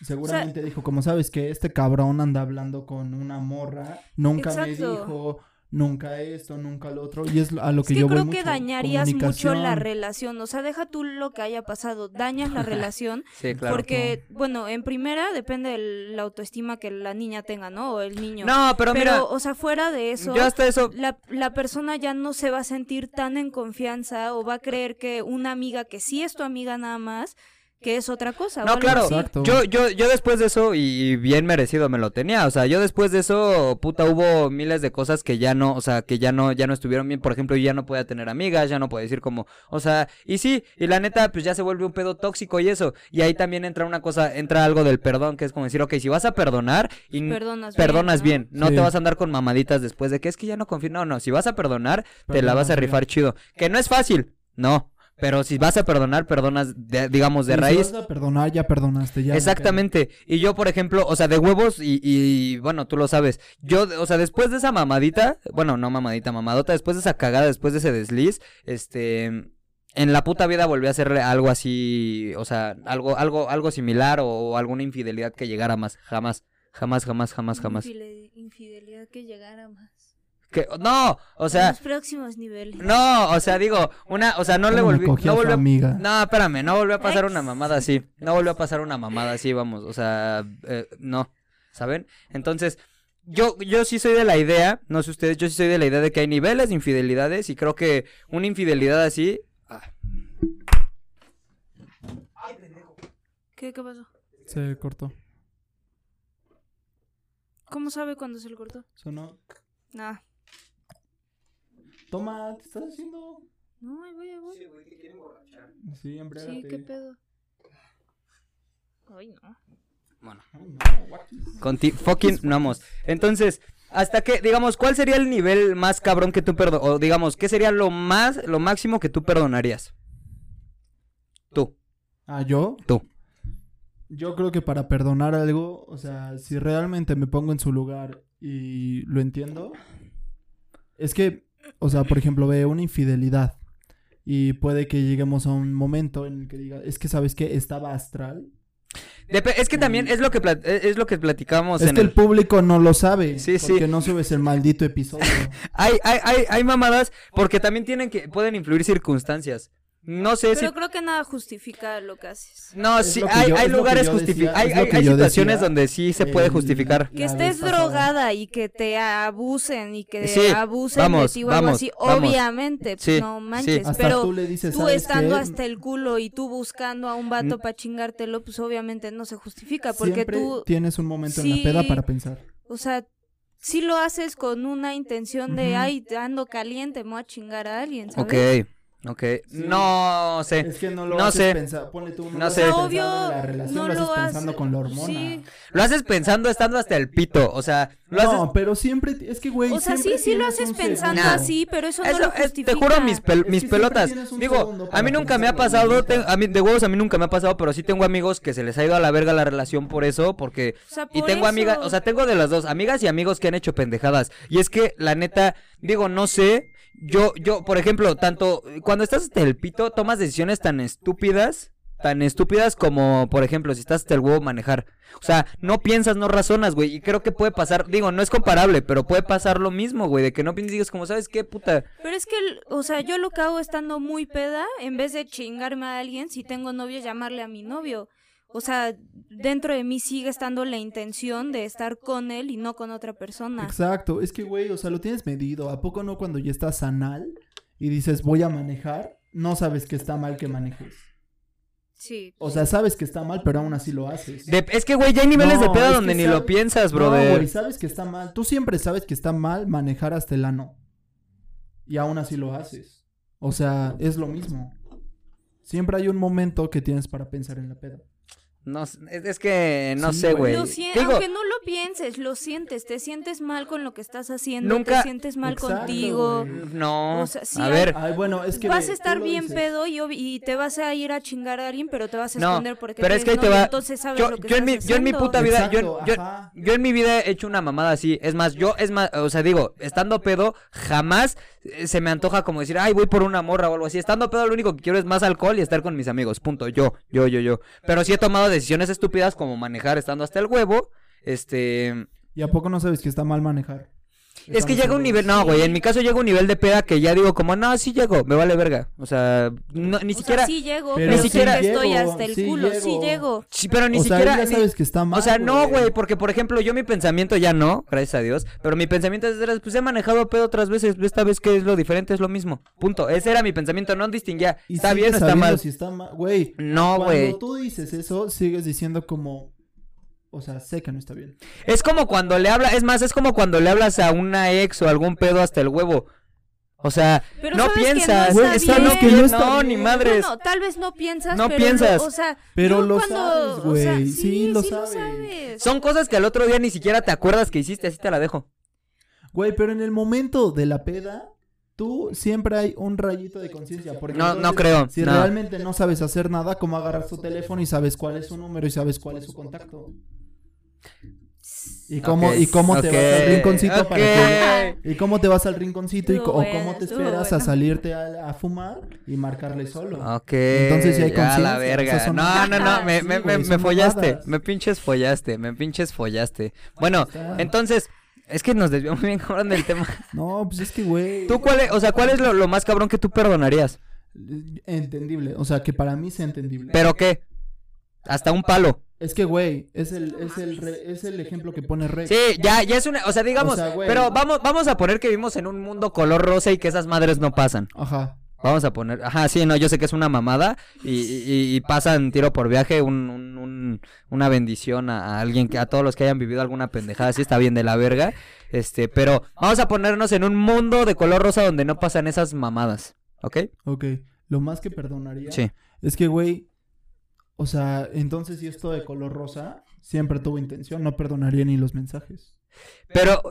seguramente dijo, como sabes que este cabrón anda hablando con una morra, nunca me Exacto. dijo, nunca esto, nunca lo otro, y es a lo Es que, que yo voy creo que mucho, dañarías mucho la relación. O sea, deja tú lo que haya pasado. Dañas la relación. Sí, claro. porque, bueno, en primera depende de la autoestima que la niña tenga, ¿no? O el niño. No, pero, Pero, mira, o sea, fuera de eso. yo hasta eso, La, la persona ya no se va a sentir tan en confianza o va a creer que una amiga que sí es tu amiga nada más, que es otra cosa. No, claro. Exacto. Yo, yo, yo después de eso, y bien merecido me lo tenía, o sea, yo después de eso, puta, hubo miles de cosas que ya no, o sea, que ya no, ya no estuvieron bien, por ejemplo, yo ya no podía tener amigas, ya no podía decir como, o sea, y sí, y la neta, pues ya se vuelve un pedo tóxico y eso, y ahí también entra una cosa, entra algo del perdón, que es como decir, ok, si vas a perdonar, y Perdonas bien, perdonas ¿no? bien, no Sí. te vas a andar con mamaditas después de que es que ya no confío, no, no, si vas a perdonar, te la vas a rifar chido, que no es fácil, no, pero si vas a perdonar, perdonas, de- digamos, de Y si raíz. vas a perdonar, ya perdonaste, ya. no Exactamente. Y yo, por ejemplo, o sea, de huevos y, y, bueno, tú lo sabes. Yo, o sea, después de esa mamadita, bueno, no mamadita, mamadota, después de esa cagada, después de ese desliz, este, en la puta vida volví a hacerle algo así, o sea, algo, algo, algo similar o, alguna infidelidad que llegara más, jamás, jamás, jamás, jamás, jamás. Infide- Infidelidad que llegara más. Que, no, o sea, los próximos niveles. no, o sea, digo, una, o sea, no le ¿Cómo me volví, no volvió, amiga? no, espérame, no volvió a pasar una mamada así. No volvió a pasar una mamada así, vamos. O sea, eh, no. ¿Saben? Entonces, yo, yo sí soy de la idea, no sé ustedes, yo sí soy de la idea de que hay niveles de infidelidades y creo que una infidelidad así... ah, ¿Qué, qué pasó? Se cortó. ¿Cómo sabe cuándo se le cortó? Sonó. Nah. Toma, ¿te estás haciendo? No, ahí voy, ahí voy. Sí, embriagate. Sí, qué pedo. Ay, no. Bueno, Ay, no, guachis. conti fucking vamos. Entonces, hasta que, digamos, ¿cuál sería el nivel más cabrón que tú perdonarías? O digamos, ¿qué sería lo más, lo máximo que tú perdonarías? Tú, Ah, ¿yo? tú. Yo creo que para perdonar algo, o sea, si realmente me pongo en su lugar y lo entiendo, es que, o sea, por ejemplo, ve una infidelidad y puede que lleguemos a un momento en el que diga, es que sabes que estaba astral. Dep- es que también es lo que plat- es lo que platicábamos es en que el... el público no lo sabe, Sí, sí. porque no subes el maldito episodio. Hay, hay, hay, hay mamadas porque también tienen que, pueden influir circunstancias. No sé si... Pero creo que nada justifica lo que haces. No, Es sí, hay, yo- lugares justificados. Hay, hay, situaciones decía donde sí se puede el- justificar. Que la estés drogada y que te abusen y que Sí, abusen vamos, de ti o algo vamos, así, vamos. obviamente, Sí, no manches, pero tú le dices, tú "¿Sabes estando qué? hasta el culo y tú buscando a un vato para chingártelo, pues obviamente no se justifica, porque Siempre tú, tienes un momento en la peda para pensar. o sea, si lo haces con una intención de, Ujú. ay, ando caliente, me voy a chingar a alguien, ¿sabes? Ok, ok. Sí. No sé. Es que no lo No haces sé. pensar, ponle tú, no, No sé. Obvio, pensando en la relación, no lo haces pensando hace- con la hormona. Sí. Lo haces pensando estando hasta el pito. O sea, lo haces. No, pero siempre, es que güey, O sea, sí, sí lo haces pensando segundo. así, pero eso, no lo es- justifica. te juro mis, pel- Es pelotas. Digo, a mí nunca me ha pasado, te- a mí, de huevos a mí nunca me ha pasado, pero sí tengo amigos que se les ha ido a la verga la relación por eso, porque O sea, Y por tengo amigas, o sea, tengo de las dos, amigas y amigos que han hecho pendejadas. Y es que, la neta, digo, no sé, yo, yo, por ejemplo, tanto, cuando estás hasta el pito, tomas decisiones tan estúpidas, tan estúpidas como, por ejemplo, si estás hasta el huevo manejar. O sea, no piensas, no razonas, güey, y creo que puede pasar, digo, no es comparable, pero puede pasar lo mismo, güey, de que no piensas y digas como, ¿sabes qué, puta? Pero es que, o sea, yo lo que hago estando muy peda, en vez de chingarme a alguien, si tengo novio, llamarle a mi novio. O sea, dentro de mí sigue estando la intención de estar con él y no con otra persona. Exacto, es que güey, o sea, lo tienes medido. ¿A poco no cuando ya estás anal y dices voy a manejar? No sabes que está mal que manejes. Sí. O sea, sabes que está mal, pero aún así lo haces. De- es que, güey, ya hay niveles de No, pedo donde ni sabe- lo piensas, No, brother. güey, sabes que está mal. Tú siempre sabes que está mal manejar hasta el ano. Y aún así lo haces. O sea, es lo mismo. Siempre hay un momento que tienes para pensar en la peda. No, es, es que, no Sí, sé, güey. aunque no lo pienses, lo sientes, te sientes mal con lo que estás haciendo, Nunca- te sientes mal Exacto, contigo. no, O sea, sí a ver, Ay, bueno, es que vas a estar bien dices. pedo y, y te vas a ir a chingar a alguien, pero te vas a No, esconder porque pero es que ahí tienes te va- entonces sabes yo, lo que yo en mi, estás yo en mi puta vida, yo, Exacto, yo, ajá. yo en mi vida he hecho una mamada así. Es más, yo, es más, o sea, digo, estando pedo, jamás se me antoja como decir, ay, voy por una morra o algo así. Estando pedo, lo único que quiero es más alcohol y estar con mis amigos. Punto. Yo, yo, yo, yo. Pero sí he tomado decisiones estúpidas como manejar estando hasta el huevo. Este. ¿Y a poco no sabes que está mal manejar? Es que llega un nivel, no, güey, en mi caso llega un nivel de peda que ya digo como, no, sí llego, me vale verga. O sea, no, ni O siquiera, sea, sí llego, Pero ni sí siquiera- que estoy llego, hasta el sí culo, sí llego. sí, pero ni o sea, siquiera, ya ni- sabes que está mal. o sea, no, güey, porque por ejemplo, yo mi pensamiento ya no, gracias a Dios, pero mi pensamiento es, pues he manejado pedo otras veces, esta vez que es lo diferente, es lo mismo. Punto. Ese era mi pensamiento, no distinguía, Y está bien o está mal. Si está mal, güey. No, Cuando güey. tú dices eso, sigues diciendo como, o sea, sé que no está bien. Es como cuando le habla, es más, es como cuando le hablas a una ex o algún pedo hasta el huevo. O sea, Pero no que no piensas, está bien. no, que no pi- está no, bien. ni madres. Bueno, tal vez no piensas, No pero piensas. Lo, o sea, Pero lo cuando, sabes, o sea, güey, sí, sí lo sí sabes. sabes. Son cosas que al otro día ni siquiera te acuerdas que hiciste, así te la dejo. Güey, pero en el momento de la peda, tú siempre hay un rayito de conciencia. porque No, no creo, Si no. realmente no sabes hacer nada, ¿cómo agarras tu teléfono y sabes cuál es su número y sabes cuál es su contacto? ¿Y cómo, y cómo te vas al rinconcito para que... ok. ¿Y cómo te vas al rinconcito y, o cómo te esperas a salirte a, a fumar y marcarle solo? Ok. Entonces, sí hay ya la verga. No, no, no, me, Sí, me, me, me follaste. mamadas. Me pinches follaste, me pinches follaste. Bueno, entonces, es que nos desviamos bien cabrón del tema. No, pues es que, güey... ¿Tú cuál es, o sea, cuál es lo, lo más cabrón que tú perdonarías? Entendible, o sea, que para mí sea entendible. ¿Pero qué? Hasta un palo. Es que, güey, es el, es el, re- es el ejemplo que pone Rex. Sí, ya, ya es una, o sea, digamos, O sea, güey. pero vamos, vamos a poner que vivimos en un mundo color rosa y que esas madres no pasan. Ajá. Vamos a poner, ajá, sí, no, yo sé que es una mamada y, y- y pasan tiro por viaje un, un- un- una bendición a, a alguien que a todos los que hayan vivido alguna pendejada, sí está bien de la verga, este, pero vamos a ponernos en un mundo de color rosa donde no pasan esas mamadas, ¿ok? Ok. Lo más que perdonaría Sí. es que, güey, o sea, entonces si esto de color rosa siempre tuvo intención, no perdonaría ni los mensajes. Pero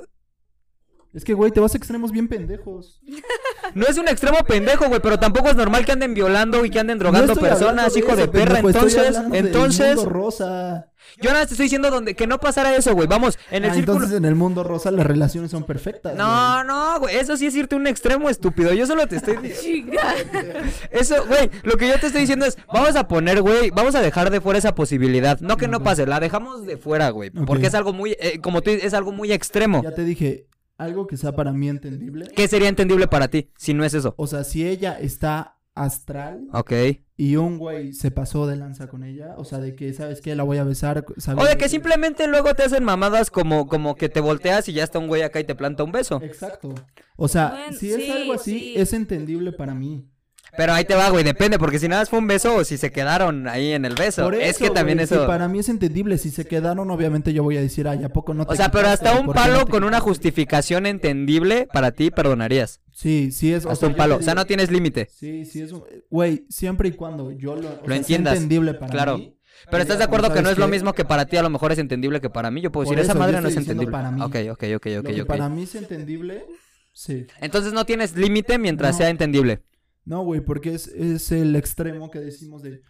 Es que, güey, te vas a extremos bien pendejos. no es un extremo pendejo, güey, pero tampoco es normal que anden violando y que anden drogando No personas, de hijo de perra, pendejo, entonces, entonces, rosa. Yo nada más te estoy diciendo donde que no pasara eso, güey, vamos, en el Ah, círculo entonces en el mundo rosa las relaciones son perfectas. No, no, güey, eso sí es irte un extremo estúpido. Yo solo te estoy diciendo. Eso, güey, lo que yo te estoy diciendo es, vamos a poner, güey, vamos a dejar de fuera esa posibilidad. No que no pase, la dejamos de fuera, güey. Porque es algo muy, eh, como tú dices, es algo muy extremo. Ya te dije, algo que sea para mí entendible. ¿Qué sería entendible para ti si no es eso? O sea, si ella está astral Ok. y un güey se pasó de lanza con ella, o sea, de que, ¿sabes qué? La voy a besar. O de que simplemente luego te hacen mamadas como, como que te volteas y ya está un güey acá y te planta un beso. Exacto. O sea, Bueno, si es sí, algo así, sí. es entendible para mí. Pero ahí te va, güey, depende, porque si nada más fue un beso o si se quedaron ahí en el beso. Por es que también güey, eso... si para mí es entendible. Si se quedaron, obviamente yo voy a decir, ay, ¿a poco no te O sea, pero hasta un ¿Por qué no palo te con una quitaste?" justificación entendible para ti perdonarías. Sí, sí es. o Hasta sea, un palo. O sea, no tienes límite. Sí, sí es un... Güey, siempre y cuando yo lo... o sea, sea entiendas, entendible para claro. mí. Pero estás de diga, acuerdo que no ¿sabes es lo mismo que para ti a lo mejor es entendible que para mí. Yo puedo decir, esa madre no es entendible. para mí. Ok, ok, ok, Lo ok, que ok. para mí es entendible, sí. Entonces no tienes límite mientras No. sea entendible. No, güey, porque es, es el extremo que decimos de...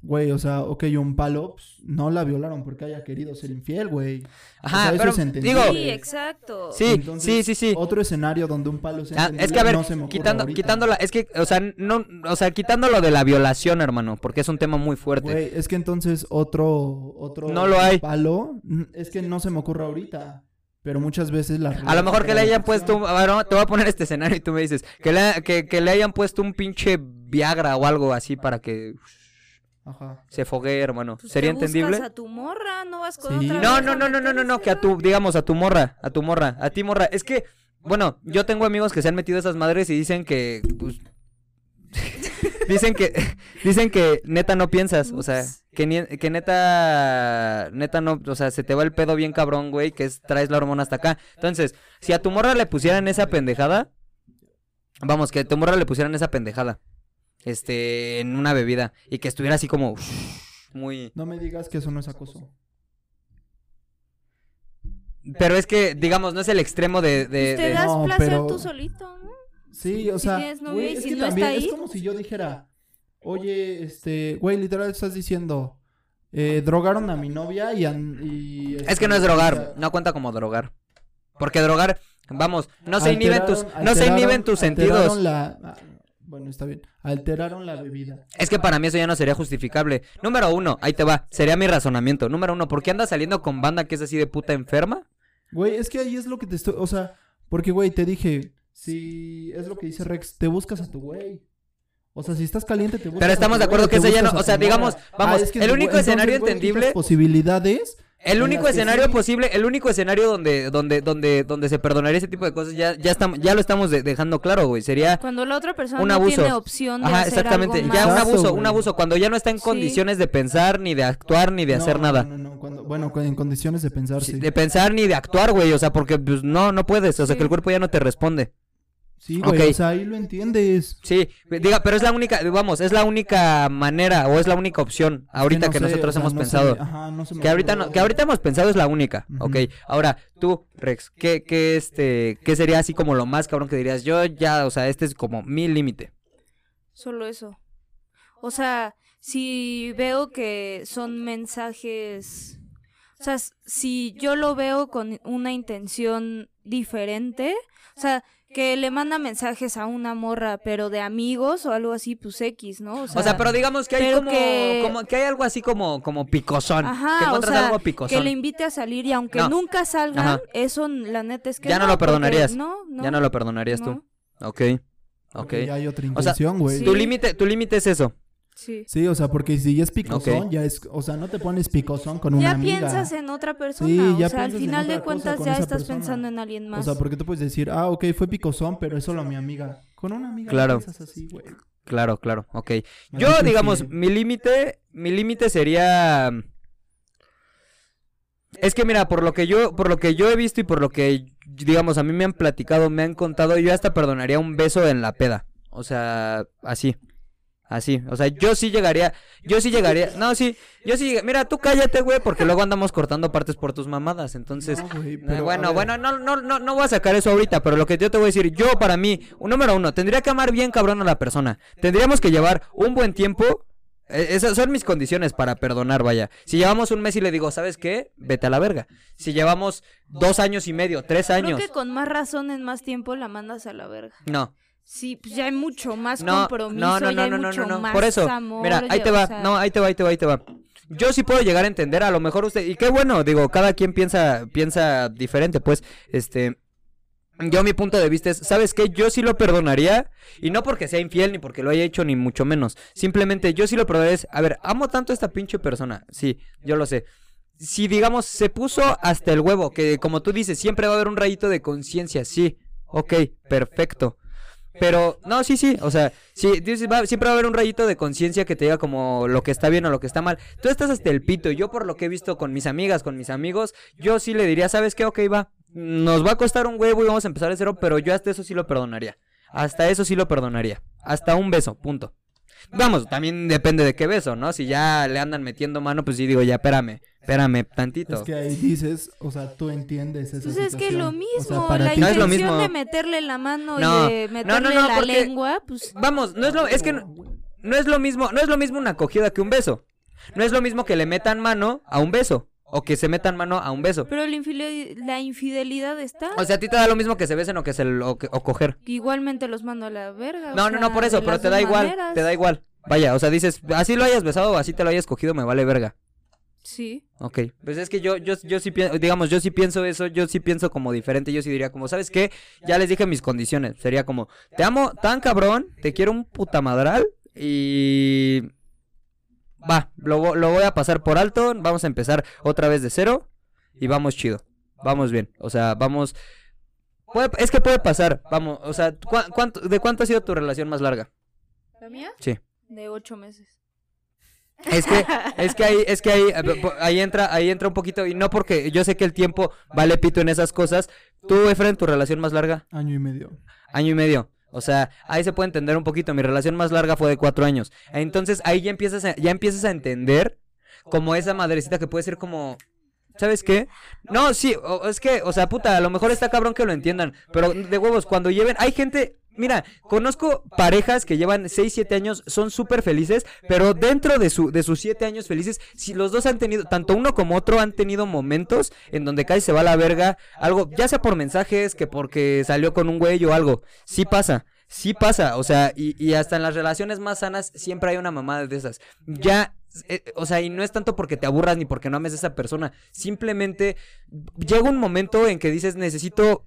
Güey, o sea, ok, un palo, pues, no la violaron porque haya querido ser infiel, güey. Ajá, O sea, eso pero es entendible. digo, Sí, exacto. Sí, Entonces, sí, sí, sí. Otro escenario donde un palo sea Ah, es que a ver, no se quitando, quitándola, es que, o sea, no, o sea, quitándolo de la violación, hermano, porque es un tema muy fuerte. Güey, es que entonces otro, otro No lo hay. palo, es que no se me ocurre ahorita. Pero muchas veces la A lo mejor que le hayan puesto, un- a te voy a poner este escenario y tú me dices, que le, que, que le hayan puesto un pinche Viagra o algo así para que Ajá. se foguee, hermano. Pues ¿Sería entendible? a tu morra, no vas con Sí. otra No, no, no, a no, no, no, no, que a tu, digamos, a tu morra, a tu morra, a ti morra. Es que, bueno, yo tengo amigos que se han metido esas madres y dicen que, pues, dicen que, dicen que neta no piensas, o sea. Que, ni- que neta, neta no, o sea, se te va el pedo bien cabrón, güey, que es, traes la hormona hasta acá. Entonces, si a tu morra le pusieran esa pendejada, vamos, que a tu morra le pusieran esa pendejada, este, en una bebida, y que estuviera así como, muy... No me digas que eso no es acoso. Pero es que, digamos, no es el extremo de... de- Pues te de- das No, placer pero- tú solito, ¿no? Sí, o Si sea, güey, es si que no está también es ahí. como si yo dijera, oye, este, güey, literal estás diciendo, eh, drogaron a mi novia y... y, Es que no es este, drogar, no cuenta como drogar. Porque drogar, vamos, no se inhiben tus, no se inhiben tus sentidos. la- ah, bueno, está bien. Alteraron la bebida. Es que para mí eso ya no sería justificable. Número uno, ahí te va, sería mi razonamiento. Número uno, ¿por qué andas saliendo con banda que es así de puta enferma? Güey, es que ahí es lo que te estoy, o sea, porque, güey, te dije, si es lo que dice Rex, te buscas a tu güey. O sea, si estás caliente, te Pero estamos de acuerdo que eso ya no- o sea, digamos, morra. vamos, es que el único escenario güey, entendible- posibilidades. El único escenario sí- posible, el único escenario donde, donde, donde, donde se perdonaría ese tipo de cosas, ya, ya estamos, ya lo estamos de- dejando claro, güey. Sería Cuando la otra persona Un no abuso. tiene opción de Ajá, hacer exactamente. algo Ya un más. Abuso, un abuso. Cuando ya no está en Sí. condiciones de pensar, ni de actuar, ni de No, hacer nada. No, no, no, cuando- bueno, en condiciones de pensar, sí. De pensar ni de actuar, güey. O sea, porque pues, no, no puedes. O sea, Sí. que el cuerpo ya no te responde. Sí, güey, Ok. o sea, ahí lo entiendes. Sí, diga, pero es la única, vamos, es la única manera o es la única opción ahorita no que sé, nosotros o sea, hemos no pensado. me- ajá, no se me Que ahorita, no, que ahorita hemos pensado es la única, ok. Ahora, tú, Rex, ¿qué, qué, este, ¿qué sería así como lo más cabrón que dirías? Yo ya, o sea, este es como mi límite. Solo eso. O sea, si veo que son mensajes... O sea, si yo lo veo con una intención diferente, o sea, que le manda mensajes a una morra, pero de amigos o algo así, pues X, ¿no? O sea, pero digamos que hay como, que- como, que hay algo así como, como picosón. que Ajá, o sea, algo que le invite a salir y aunque No. nunca salgan, Ajá. eso la neta es que Ya no lo perdonarías. No, no. Ya no lo perdonarías tú. no. Ok, ok. Porque ya hay otra O sea, intención, güey. sí. Tu límite, tu límite es eso. Sí. Sí, o sea, porque si ya es picosón, ya es, o sea, no te pones picosón con una Ya amiga. piensas en otra persona. Sí, ya o sea, al final de cuentas ya estás persona. pensando en alguien más. O sea, porque tú puedes decir, ah, ok, fue picosón, pero es solo mi amiga. Con una amiga Claro. no piensas así, güey. Claro, claro, ok. Yo, digamos, sí. mi límite, mi límite sería... Es que mira, por lo que yo, por lo que yo he visto y por lo que, digamos, a mí me han platicado, me han contado, yo hasta perdonaría un beso en la peda. O sea, así. Así, o sea, yo sí llegaría, yo sí llegaría, no, sí, yo sí, mira, tú cállate, güey, porque luego andamos cortando partes por tus mamadas, entonces, No, güey, eh, pero, bueno, bueno, no, no, no, no voy a sacar eso ahorita, pero lo que yo te voy a decir, yo para mí, número uno, tendría que amar bien cabrón a la persona. Tendríamos que llevar un buen tiempo. eh, Esas son mis condiciones para perdonar, vaya. Si llevamos un mes y le digo, ¿sabes qué? Vete a la verga. Si llevamos dos años y medio, tres Creo años. que con más razón en más tiempo la mandas a la verga. No, Sí, pues ya hay mucho más no, compromiso, no, no, ya no, hay no, no, mucho no, no. más Por eso, amor, mira, ahí te o va. sea, No, ahí te va, ahí te va, ahí te va. Yo sí puedo llegar a entender, a lo mejor usted, y qué bueno, digo, cada quien piensa, piensa diferente, pues, este, yo mi punto de vista es, ¿sabes qué? Yo sí lo perdonaría, y no porque sea infiel, ni porque lo haya hecho, ni mucho menos, simplemente yo sí lo perdonaría, es, a ver, amo tanto a esta pinche persona, sí, yo lo sé. Si, digamos, se puso hasta el huevo, que como tú dices, siempre va a haber un rayito de conciencia, sí, ok, perfecto. Pero, no, sí, sí, o sea, sí, va- siempre va a haber un rayito de conciencia que te diga como lo que está bien o lo que está mal. Tú estás hasta el pito, yo por lo que he visto con mis amigas, con mis amigos, yo sí le diría, ¿sabes qué? Ok, va, nos va a costar un huevo y vamos a empezar de cero, pero yo hasta eso sí lo perdonaría. Hasta eso sí lo perdonaría. Hasta un beso, punto. Vamos, también depende de qué beso, ¿no? Si ya le andan metiendo mano, pues sí digo, ya, espérame, espérame tantito. Es que ahí dices, o sea, tú entiendes esa Pues es que lo O mismo, sea, para la ti- No es lo intención mismo. de meterle la mano No, y de no, meterle no, no, la porque- lengua, pues Vamos, no es lo, es que no, no es lo mismo, no es lo mismo una acogida que un beso. No es lo mismo que le metan mano a un beso o que se metan mano a un beso. pero la, infide- la infidelidad está. O sea, a ti te da lo mismo que se besen o que se o, que- o coger. Igualmente los mando a la verga. o No, no, no por eso, pero te da igual, maneras. te da igual. Vaya, o sea, dices, así lo hayas besado o así te lo hayas cogido, me vale verga. Sí. Ok, pues es que yo, yo, yo sí pienso, digamos, yo sí pienso eso, yo sí pienso como diferente, yo sí diría como, ¿sabes qué? Ya les dije mis condiciones, sería como, te amo tan cabrón, te quiero un putamadral y... Va, lo, lo voy a pasar por alto, vamos a empezar otra vez de cero y vamos chido, vamos bien, o sea, vamos... puede- es que puede pasar, vamos, o sea, ¿cuá- cuánto, ¿de cuánto ha sido tu relación más larga? ¿La mía? Sí. De ocho meses. Es que, es que ahí, es que ahí, eh, ahí entra, ahí entra un poquito, y no porque yo sé que el tiempo vale pito en esas cosas. Tú, Efren, tu relación más larga, Año y medio. año y medio. O sea, ahí se puede entender un poquito. Mi relación más larga fue de cuatro años. Entonces ahí ya empiezas a, ya empiezas a entender como esa madrecita que puede ser como. ¿Sabes qué? No, sí, es que, o sea, puta, a lo mejor está cabrón que lo entiendan, pero de huevos, cuando lleven, hay gente, mira, conozco parejas que llevan 6, 7 años, son súper felices, pero dentro de, su, de sus 7 años felices, si los dos han tenido, tanto uno como otro han tenido momentos en donde casi se va a la verga, algo, ya sea por mensajes, que porque salió con un güey o algo, sí pasa. Sí pasa, o sea, y, y hasta en las relaciones más sanas siempre hay una mamada de esas. Ya, eh, o sea, y no es tanto porque te aburras ni porque no ames a esa persona, simplemente llega un momento en que dices, necesito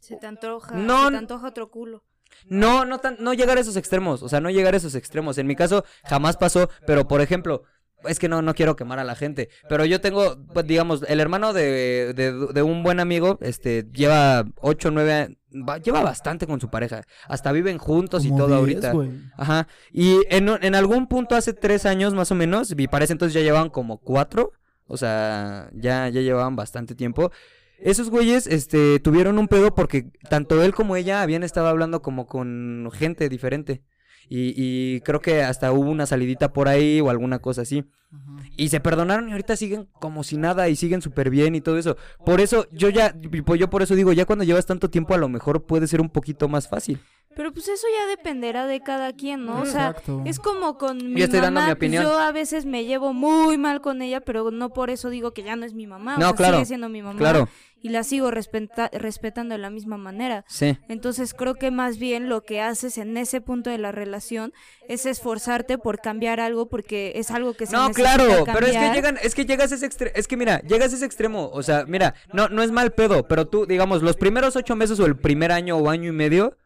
Se te antoja, No, se te antoja otro culo. No, no, tan, no llegar a esos extremos, o sea, no llegar a esos extremos. En mi caso jamás pasó, pero por ejemplo, es que no, no quiero quemar a la gente, pero yo tengo, pues, digamos, el hermano de, de, de un buen amigo, este, lleva 8, 9, lleva bastante con su pareja, hasta viven juntos y todo 10, ahorita. Ajá, y en, en algún punto hace tres años más o menos, y parece entonces ya llevaban como cuatro, o sea, ya, ya llevaban bastante tiempo. Esos güeyes, este, tuvieron un pedo porque tanto él como ella habían estado hablando como con gente diferente. Y, y creo que hasta hubo una salidita por ahí o alguna cosa así. Y se perdonaron y ahorita siguen como si nada y siguen súper bien y todo eso. Por eso, yo ya, pues yo por eso digo, ya cuando llevas tanto tiempo a lo mejor puede ser un poquito más fácil. Pero pues eso ya dependerá de cada quien, ¿no? O sea, es como con mi estoy mamá, dando mi pues, opinión. yo a veces me llevo muy mal con ella, pero no por eso digo que ya no es mi mamá. o No, sea, claro, sigue siendo mi mamá. Claro, Y la sigo respeta- respetando de la misma manera. sí. Entonces creo que más bien lo que haces en ese punto de la relación es esforzarte por cambiar algo porque es algo que se No, necesita claro, pero es que llegan, es que llegas a ese extremo, es que mira, llegas a ese extremo, o sea, mira, no, no es mal pedo, pero tú, digamos, los primeros ocho meses o el primer año o año y medio,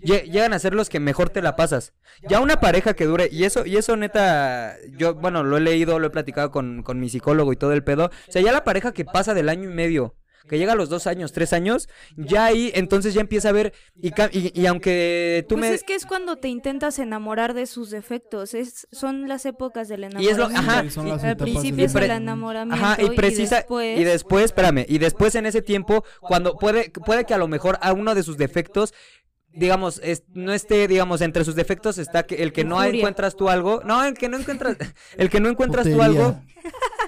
llegan a ser los que mejor te la pasas. Ya una pareja que dure, y eso, y eso neta, yo, bueno, lo he leído, lo he platicado con, con mi psicólogo y todo el pedo. O sea, ya la pareja que pasa del año y medio, que llega a los dos años, tres años, ya ahí, entonces ya empieza a ver, y, y, y aunque tú Pues me... es que es cuando te intentas enamorar de sus defectos. Es, son las épocas del Y es lo- enamoramiento. ajá, son las Al principio es el enamoramiento. Ajá, y precisa, después, y después, espérame, y después en ese tiempo, cuando puede, puede que a lo mejor a uno de sus defectos, digamos, es- no esté, digamos, entre sus defectos está que el que no encuentras tú algo, no, el que no encuentras, el que no encuentras tú algo,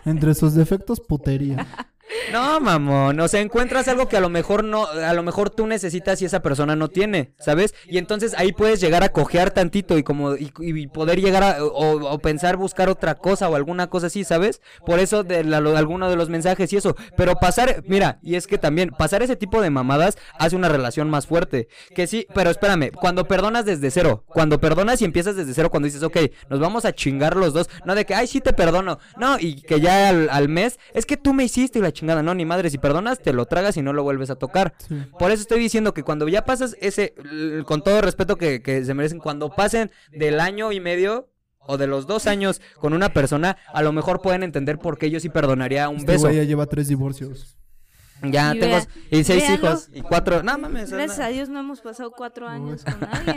Entre sus defectos, putería. no, mamón, o sea, encuentras algo que a lo mejor no, a lo mejor tú necesitas y esa persona no tiene, ¿sabes? Y entonces ahí puedes llegar a cojear tantito y como, y, y poder llegar a, o, pensar buscar otra cosa o alguna cosa así, ¿sabes? Por eso de la- alguno de los mensajes y eso, pero pasar, mira, y es que también, pasar ese tipo de mamadas hace una relación más fuerte, que sí, pero espérame, cuando perdonas desde cero, cuando perdonas y empiezas desde cero, cuando dices, ok, nos vamos a chingar los dos, no de que, ay, sí te perdono, no, y que ya al, al mes, es que tú me hiciste y la chingada, no, ni madre, si perdonas, te lo tragas y no lo vuelves a tocar. Sí. Por eso estoy diciendo que cuando ya pasas ese, con todo respeto que, que se merecen, cuando pasen del año y medio o de los dos años con una persona, a lo mejor pueden entender por qué yo sí perdonaría un Este beso. güey ya lleva tres divorcios. Ya Y tengo vea- y seis hijos y cuatro, no mames, Gracias no. a Dios no hemos pasado cuatro años con alguien.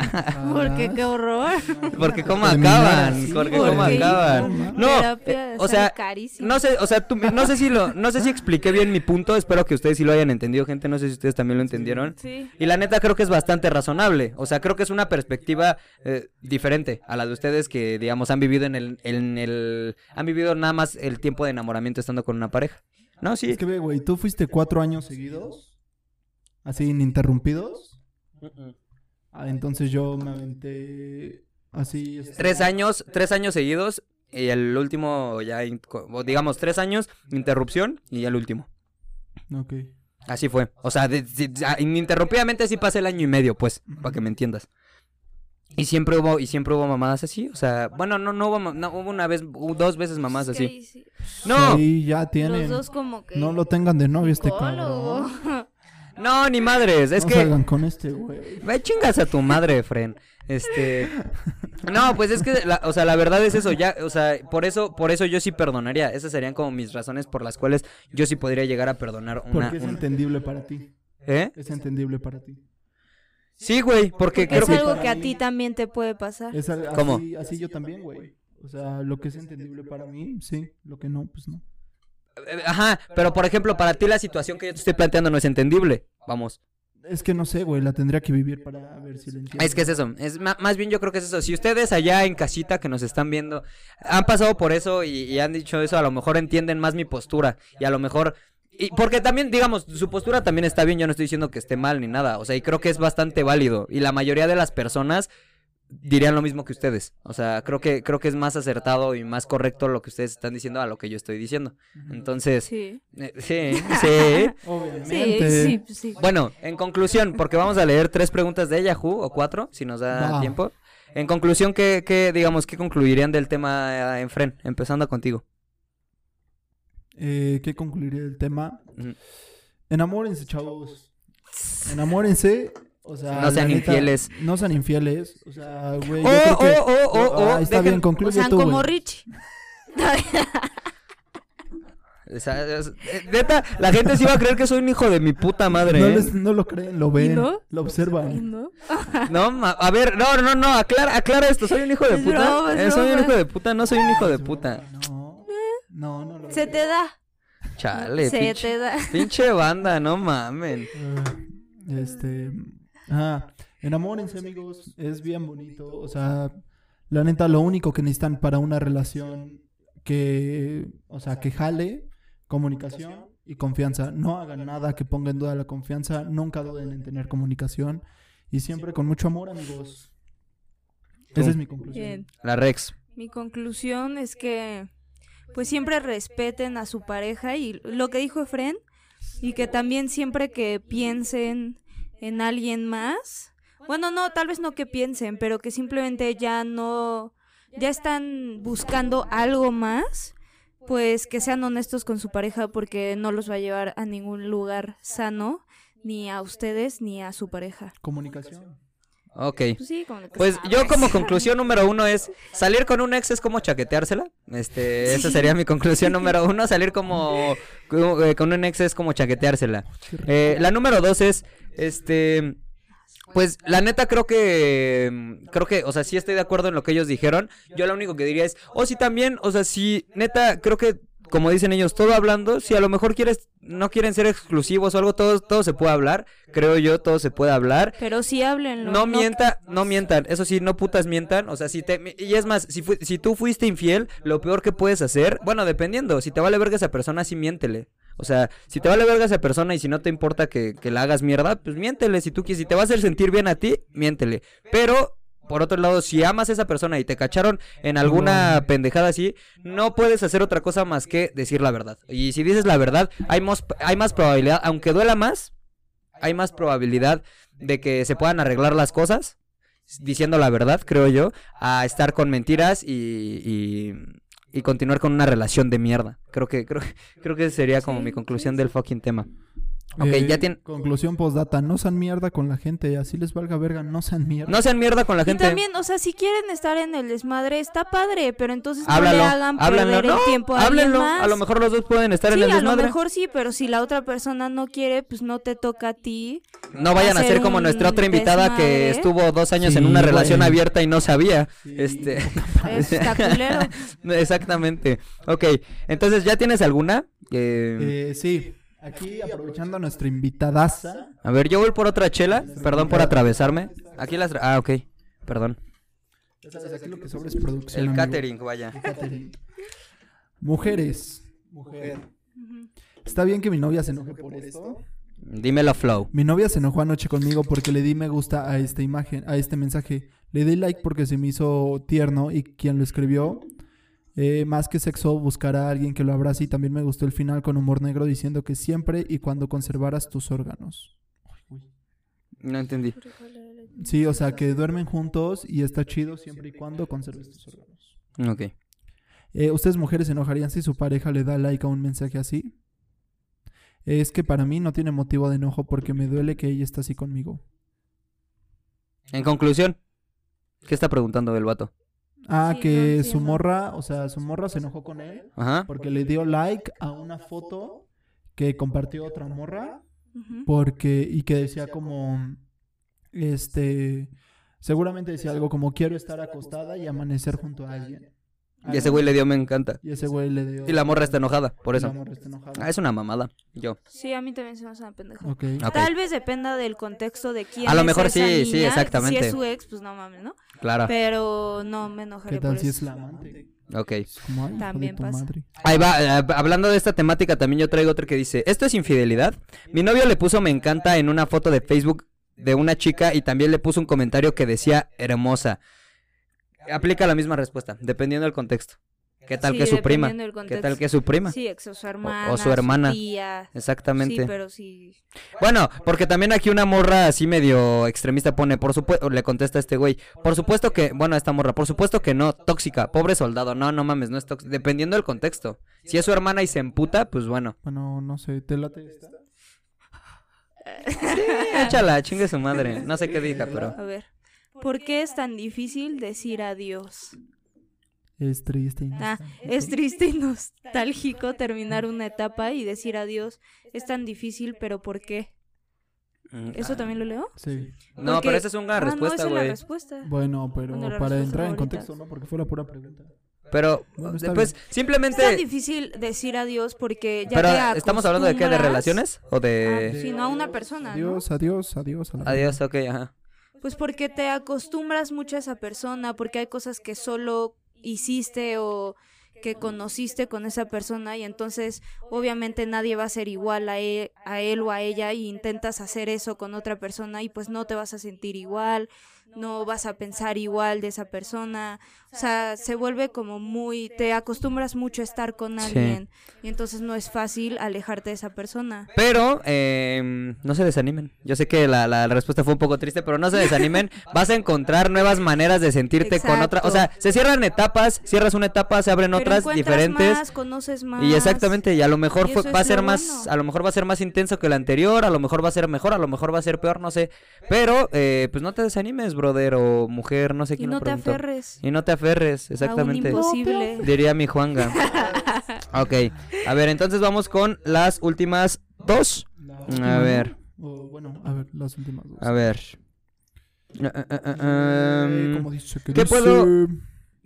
Porque qué horror. porque cómo acaban, porque porque cómo acaban. No, eh, o sea, carísimo. no sé, o sea, tú- no sé si lo, no sé si expliqué bien mi punto, espero que ustedes sí lo hayan entendido, gente, no sé si ustedes también lo entendieron. Sí. Y la neta creo que es bastante razonable. O sea, creo que es una perspectiva eh, diferente a la de ustedes que, digamos, han vivido en el, en el... Han vivido nada más el tiempo de enamoramiento estando con una pareja. No, sí. Es que ve, güey, tú fuiste cuatro años seguidos, así ininterrumpidos. Ah, entonces yo me aventé así. este, Tres años, tres años seguidos y el último ya, digamos, tres años, interrupción y el último. Ok. Así fue. O sea, de- de- de- ininterrumpidamente sí pasé el año y medio, pues, para que me entiendas. Y siempre hubo, y siempre hubo mamadas así, o sea, bueno, no, no hubo, ma- no, hubo una vez, hubo dos veces mamadas así. No, Sí, ya Los tienen. dos como que... No lo tengan de novio este cabrón. no, ni madres, es no que... salgan con este, güey. Ve chingas a tu madre, Fren. Este. No, pues es que, la- o sea, la verdad es eso, ya, o sea, por eso, por eso yo sí perdonaría. Esas serían como mis razones por las cuales yo sí podría llegar a perdonar una. Porque es una- entendible para ti. ¿Eh? Es entendible para ti. Sí, güey, porque Que creo es que. algo para que a ti también te puede pasar. Es al- ¿Cómo? Así, así yo también, güey. O sea, lo que es entendible para mí, sí. Lo que no, pues no. eh, Ajá, pero por ejemplo, para ti la situación que yo te estoy planteando no es entendible. Vamos. Es que no sé, güey. La tendría que vivir para ver si la entiendo. Es que es eso, es más bien yo creo que es eso. Si ustedes allá en casita que nos están viendo han pasado por eso y, y han dicho eso, a lo mejor entienden más mi postura y a lo mejor y porque también digamos su postura también está bien. Yo no estoy diciendo que esté mal ni nada, o sea, y creo que es bastante válido y la mayoría de las personas dirían lo mismo que ustedes. O sea, creo que creo que es más acertado y más correcto lo que ustedes están diciendo a lo que yo estoy diciendo. Entonces, Sí. eh, sí, sí. Sí, Obviamente. sí, pues sí. Bueno, en conclusión, porque vamos a leer tres preguntas de Yahoo o cuatro, si nos da tiempo. En conclusión, ¿qué, qué, digamos, qué concluirían del tema eh, en Fren? Empezando contigo. Eh, ¿Qué concluiría del tema? Enamórense, chavos. Enamórense. O sea, No sean neta, infieles. No sean infieles. O sea, güey. Oh, yo creo que- oh, oh, oh, oh, Ah, está dejen- bien, O concluye sea, tú, como güey. Rich. O eh, neta, la gente sí va a creer que soy un hijo de mi puta madre. No, ¿eh? les- no lo creen, lo ven, no? lo observan. ¿No? No, ma- a ver, no, no, no, aclara, aclara esto. ¿Soy un hijo de puta? es Eh, ¿Soy un hijo de puta? No soy un hijo de puta. No, no, no lo Se te da. Chale, Se pinche, te da. pinche banda, no mamen. Ah, Este. Ajá. Enamórense, amigos. Es bien bonito. O sea, la neta, lo único que necesitan para una relación que. O sea, que jale, comunicación y confianza. No hagan nada que ponga en duda la confianza. Nunca duden en tener comunicación. Y siempre con mucho amor, amigos. Esa es mi conclusión. Bien. La Rex. Mi conclusión es que pues siempre respeten a su pareja y lo que dijo Efren y que también siempre que piensen en alguien más, bueno, no, tal vez no que piensen, pero que simplemente ya no ya están buscando algo más, pues que sean honestos con su pareja porque no los va a llevar a ningún lugar sano ni a ustedes ni a su pareja. Comunicación. Ok. Pues sí, como Pues yo como conclusión número uno es salir con un ex es como chaqueteársela. Este, esa sería mi conclusión número uno. Salir como eh, con un ex es como chaqueteársela. Eh, la número dos es, este, pues la neta creo que, mm, creo que, o sea, sí estoy de acuerdo en lo que ellos dijeron. Yo lo único que diría es, o si también, o sea, si neta creo que como dicen ellos, todo hablando, si a lo mejor quieres, no quieren ser exclusivos o algo, todo, todo se puede hablar, creo yo, todo se puede hablar. Pero sí háblenlo. No mienta, no mientan, eso sí, no putas mientan, o sea, si te, y es más, si, fu- si tú fuiste infiel, lo peor que puedes hacer, bueno, dependiendo, si te vale verga esa persona, sí miéntele. O sea, si te vale verga esa persona y si no te importa que, que la hagas mierda, pues miéntele, si tú quieres, si te va a hacer sentir bien a ti, miéntele. Pero, por otro lado, si amas a esa persona y te cacharon en alguna pendejada así, no puedes hacer otra cosa más que decir la verdad. Y si dices la verdad, hay más, hay más probabilidad, aunque duela más, hay más probabilidad de que se puedan arreglar las cosas diciendo la verdad, creo yo, a estar con mentiras y, y, y continuar con una relación de mierda. Creo que creo, creo que sería como mi conclusión del fucking tema. Ok, Eh, ya tiene... Conclusión postdata, no sean mierda con la gente, así les valga verga, no sean mierda. No sean mierda con la Y gente. también, o sea, si quieren estar en el desmadre, está padre, pero entonces no Háblalo, le hagan háblanlo. perder No, el tiempo a háblenlo. más. A lo mejor los dos pueden estar sí, en el a lo desmadre. mejor sí, pero si la otra persona no quiere, pues no te toca a ti. No vayan a ser como nuestra otra invitada que desmadre. estuvo dos años en una relación abierta y no sabía. Sí. Este. Exactamente. Ok, entonces, ¿ya tienes alguna? Eh, Eh, sí, aquí aprovechando a nuestra invitadaza. A ver, yo voy por otra chela. Perdón por atravesarme. Aquí las... tra- Ah, ok. Perdón. Ya sabes, aquí lo que sobra es producción. El amigo. catering, vaya. El catering. Mujeres. Mujer. Está bien que mi novia se enoje por esto. Dímelo, Flow. Mi novia se enojó anoche conmigo porque le di me gusta a esta imagen, a este mensaje. Le di like porque se me hizo tierno y quien lo escribió, eh, más que sexo, buscará a alguien que lo abrace y también me gustó el final con humor negro diciendo que siempre y cuando conservaras tus órganos. No entendí. Sí, o sea, que duermen juntos y está chido siempre y cuando conserves tus órganos. Ok. Eh, ¿Ustedes mujeres se enojarían si su pareja le da like a un mensaje así? Es que para mí no tiene motivo de enojo porque me duele que ella está así conmigo. En conclusión, ¿qué está preguntando el vato? Ah, Sí, que no su morra, o sea, su morra se enojó con él Ajá. porque le dio like a una foto que compartió otra morra porque y que decía como este seguramente decía algo como quiero estar acostada y amanecer junto a alguien. Y ese güey le dio me encanta. y ese güey le dio Y la morra está enojada, por y la eso. morra está enojada. Ah, es una mamada. Yo. Sí, a mí también se me hace una pendeja. Ok. Ok. Tal vez dependa del contexto de quién A lo es mejor esa sí, sí, exactamente. Si es su ex, pues no mames, ¿no? Claro. Pero no me enojaré ¿Qué tal por si eso. es la amante? Ok. También pasa. madre. Ahí va, eh, hablando de esta temática, también yo traigo otra que dice, ¿esto es infidelidad? Mi novio le puso me encanta en una foto de Facebook de una chica y también le puso un comentario que decía hermosa. Aplica la misma respuesta, dependiendo del contexto. ¿Qué tal Sí, que su prima? ¿Qué tal que su prima? Sí, ex o su hermana. o su hermana. tía. Exactamente. Sí, pero sí. Bueno, porque también aquí una morra así medio extremista pone, por supuesto, le contesta a este güey, por supuesto que, bueno, esta morra, por supuesto que no, tóxica, pobre soldado, no, no mames, no es tóxica, dependiendo del contexto. Si es su hermana y se emputa, pues bueno. Bueno, no sé, ¿te late esta? Échala, chingue su madre. No sé qué diga, pero. A ver. ¿Por qué es tan difícil decir adiós? Es triste. y no Ah, es triste y nostálgico terminar una etapa y decir adiós. Es tan difícil, pero ¿por qué? ¿Eso también lo leo? Sí. No, Porque- pero esa es una Ah, no, respuesta, esa es la güey. respuesta. Bueno, pero Bueno, para entrar en contexto, ¿no? Porque fue la pura pregunta. Pero, Bueno, pues, bien. Es tan simplemente. difícil decir adiós porque ya Pero, te ¿estamos hablando de qué? ¿De relaciones? ¿O Ah, de.? sí, no a una persona, ¿no? Adiós, adiós, adiós. A la Adiós, ok, ajá. Pues porque te acostumbras mucho a esa persona, porque hay cosas que solo hiciste o que conociste con esa persona y entonces obviamente nadie va a ser igual a él, a él o a ella y intentas hacer eso con otra persona y pues no te vas a sentir igual, no vas a pensar igual de esa persona, o sea, se vuelve como muy, te acostumbras mucho a estar con Sí. alguien y entonces no es fácil alejarte de esa persona. Pero, eh, no se desanimen. Yo sé que la, la respuesta fue un poco triste, pero no se desanimen. Vas a encontrar nuevas maneras de sentirte con otra. O sea, se cierran etapas, cierras una etapa, se abren Pero otras diferentes. más, conoces más. Y exactamente, y a lo mejor Y fue- va a ser más, bueno. a lo mejor va a ser más intenso que el anterior, a lo mejor va a ser mejor, a lo mejor va a ser peor, no sé. Pero, eh, pues no te desanimes, brother o mujer, no sé Y quién no lo te aferres. Y no te aferres, exactamente. A un imposible. Diría mi Juanga. ok, a ver, entonces vamos con las últimas dos. La A ver. bueno, a ver, las últimas dos. A ver. Eh, um, ¿cómo dice? ¿Qué, ¿qué dice? puedo-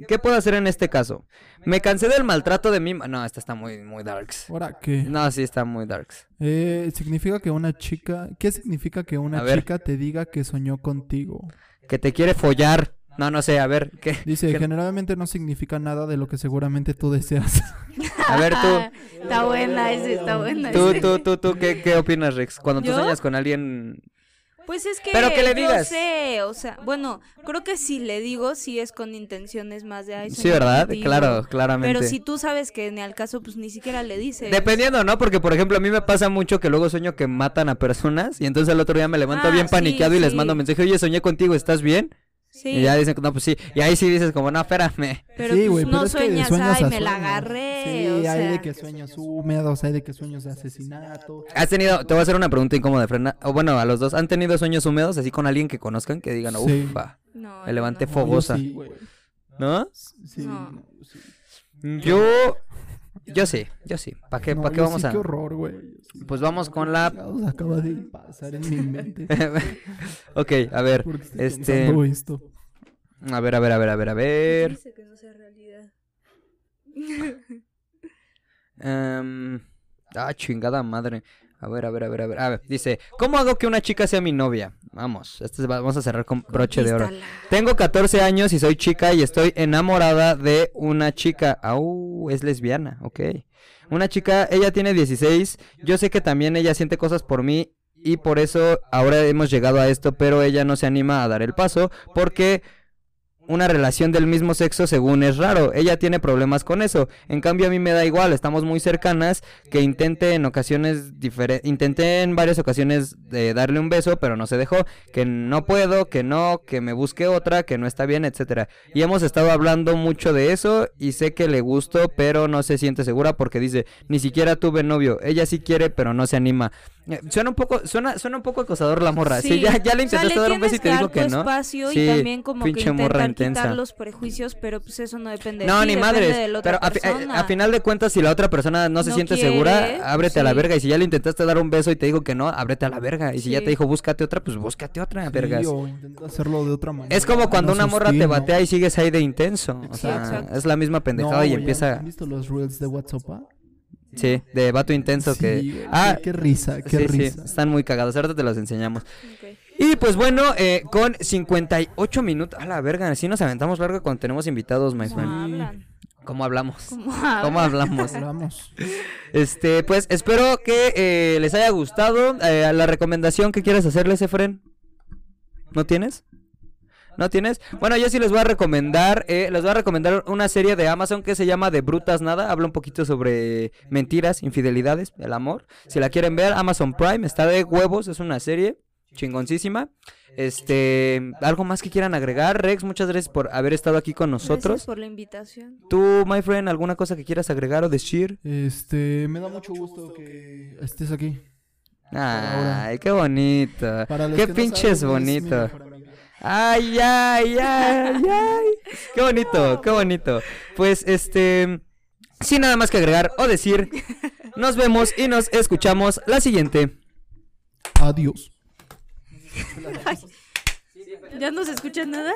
¿Qué puedo hacer en este caso? Me cansé del maltrato de mi... No, esta está muy, muy darks. ¿Ahora qué? No, sí está muy darks. Eh, significa que una chica... ¿Qué significa que una chica te diga que soñó contigo? Que te quiere follar. No, no sé, a ver, ¿qué? Dice, ¿Qué- generalmente no significa nada de lo que seguramente tú deseas. A ver, tú, Está buena, ese está buena. tú, ese. tú, tú, tú, ¿qué, qué opinas, Rex? Cuando tú ¿Yo? sueñas con alguien... Pues es que, Pero que le digas. sé, o sea, bueno, creo que si le digo, sí es con intenciones más de ay, Sí, ¿verdad? contigo". Claro, claramente. Pero si tú sabes que ni al caso, pues ni siquiera le dices. Dependiendo, ¿no? Porque, por ejemplo, a mí me pasa mucho que luego sueño que matan a personas y entonces el otro día me levanto Ah, bien sí, paniqueado y les mando mensaje, oye, soñé contigo, ¿estás bien? Sí, Y ya dicen, no, pues sí. Y ahí sí dices como, no, espérame. pero sí, pues güey, no pero es que sueñas, ay, me la agarré. Sí, o hay sea, de que sueños húmedos, hay de que sueños de asesinato. ¿Has tenido, te voy a hacer una pregunta incómoda, Frena, o bueno, a los dos, ¿han tenido sueños húmedos así con alguien que conozcan que digan, Sí. ufa, no, me levanté no. fo- Fogosa. Sí, güey. ¿no? Sí, No. no, sí. Yo, yo sí, yo sí. ¿Para qué, No, pa' qué vamos sí, a...? Qué horror, güey. Pues vamos con la... Acaba de pasar en mi mente. ok, a ver, este... esto. A ver, a ver, a ver, a ver, a ver... Dice que no sea realidad. Em, ah, chingada madre. A ver, a ver, a ver, a ver. A ver, dice, ¿cómo hago que una chica sea mi novia? Vamos, este es- vamos a cerrar con broche de oro. Tengo 14 años y soy chica y estoy enamorada de una chica. Au, es lesbiana, ok. Una chica, ella tiene 16. Yo sé que también ella siente cosas por mí y por eso ahora hemos llegado a esto, pero ella no se anima a dar el paso porque una relación del mismo sexo según es raro. Ella tiene problemas con eso. En cambio a mí me da igual, estamos muy cercanas, que intenté en ocasiones diferentes, intenté en varias ocasiones de darle un beso, pero no se dejó, que no puedo, que no, que me busque otra, que no está bien, etcétera. Y hemos estado hablando mucho de eso y sé que le gustó, pero no se siente segura porque dice, ni siquiera tuve novio. Ella sí quiere, pero no se anima. Eh, Suena un poco, suena, suena un poco acosador la morra. Sí, ya, ya le O sea, intentaste dar un beso y te dijo que no. espacio Sí, y también como que morra intensa. quitar los prejuicios, pero pues eso no depende de No, ti, ni madres. de la otra Pero a, final de cuentas, si la otra persona no se No siente quiere, segura, ábrete a la verga. Y si ya le intentaste dar un beso y te dijo que no, ábrete a la verga. Y si ya te dijo búscate otra, pues búscate otra, Sí, vergas. o intenta hacerlo de otra manera. Es como cuando no una morra te batea y sigues ahí de intenso. O sea, Exacto. es la misma No, pendejada y empieza. ¿Han visto los reels de WhatsApp? ah? Sí, de vato intenso Sí, que. Ah, qué, qué risa, qué sí, sí, risa. están muy cagados. Ahorita te los enseñamos. Ok. Y pues bueno, eh, con 58 minutos. A la verga, así nos aventamos largo cuando tenemos invitados, my ¿Cómo friend. hablan? ¿Cómo hablamos? ¿Cómo ¿Cómo hablan? hablamos? Hablamos. Este, pues espero que eh, les haya gustado. Eh, la recomendación que quieres hacerles, Efren. ¿No tienes? ¿No tienes? Bueno, yo sí les voy a recomendar, eh, les voy a recomendar una serie de Amazon que se llama De Brutas Nada. Habla un poquito sobre mentiras, infidelidades, el amor. Si la quieren ver, Amazon Prime, está de huevos, es una serie chingoncísima. Este, algo más que quieran agregar, Rex, muchas gracias por haber estado aquí con Gracias nosotros. por la invitación. Tú, my friend, alguna cosa que quieras agregar o decir? Este, me da mucho gusto que estés aquí. Ay, qué bonito. Qué no pinches saben, mi bonito. Ay, ay, ay, ay. Qué bonito, qué bonito. Pues este, sin nada más que agregar o decir, nos vemos y nos escuchamos la siguiente. Adiós. ¿Ya no se escucha nada?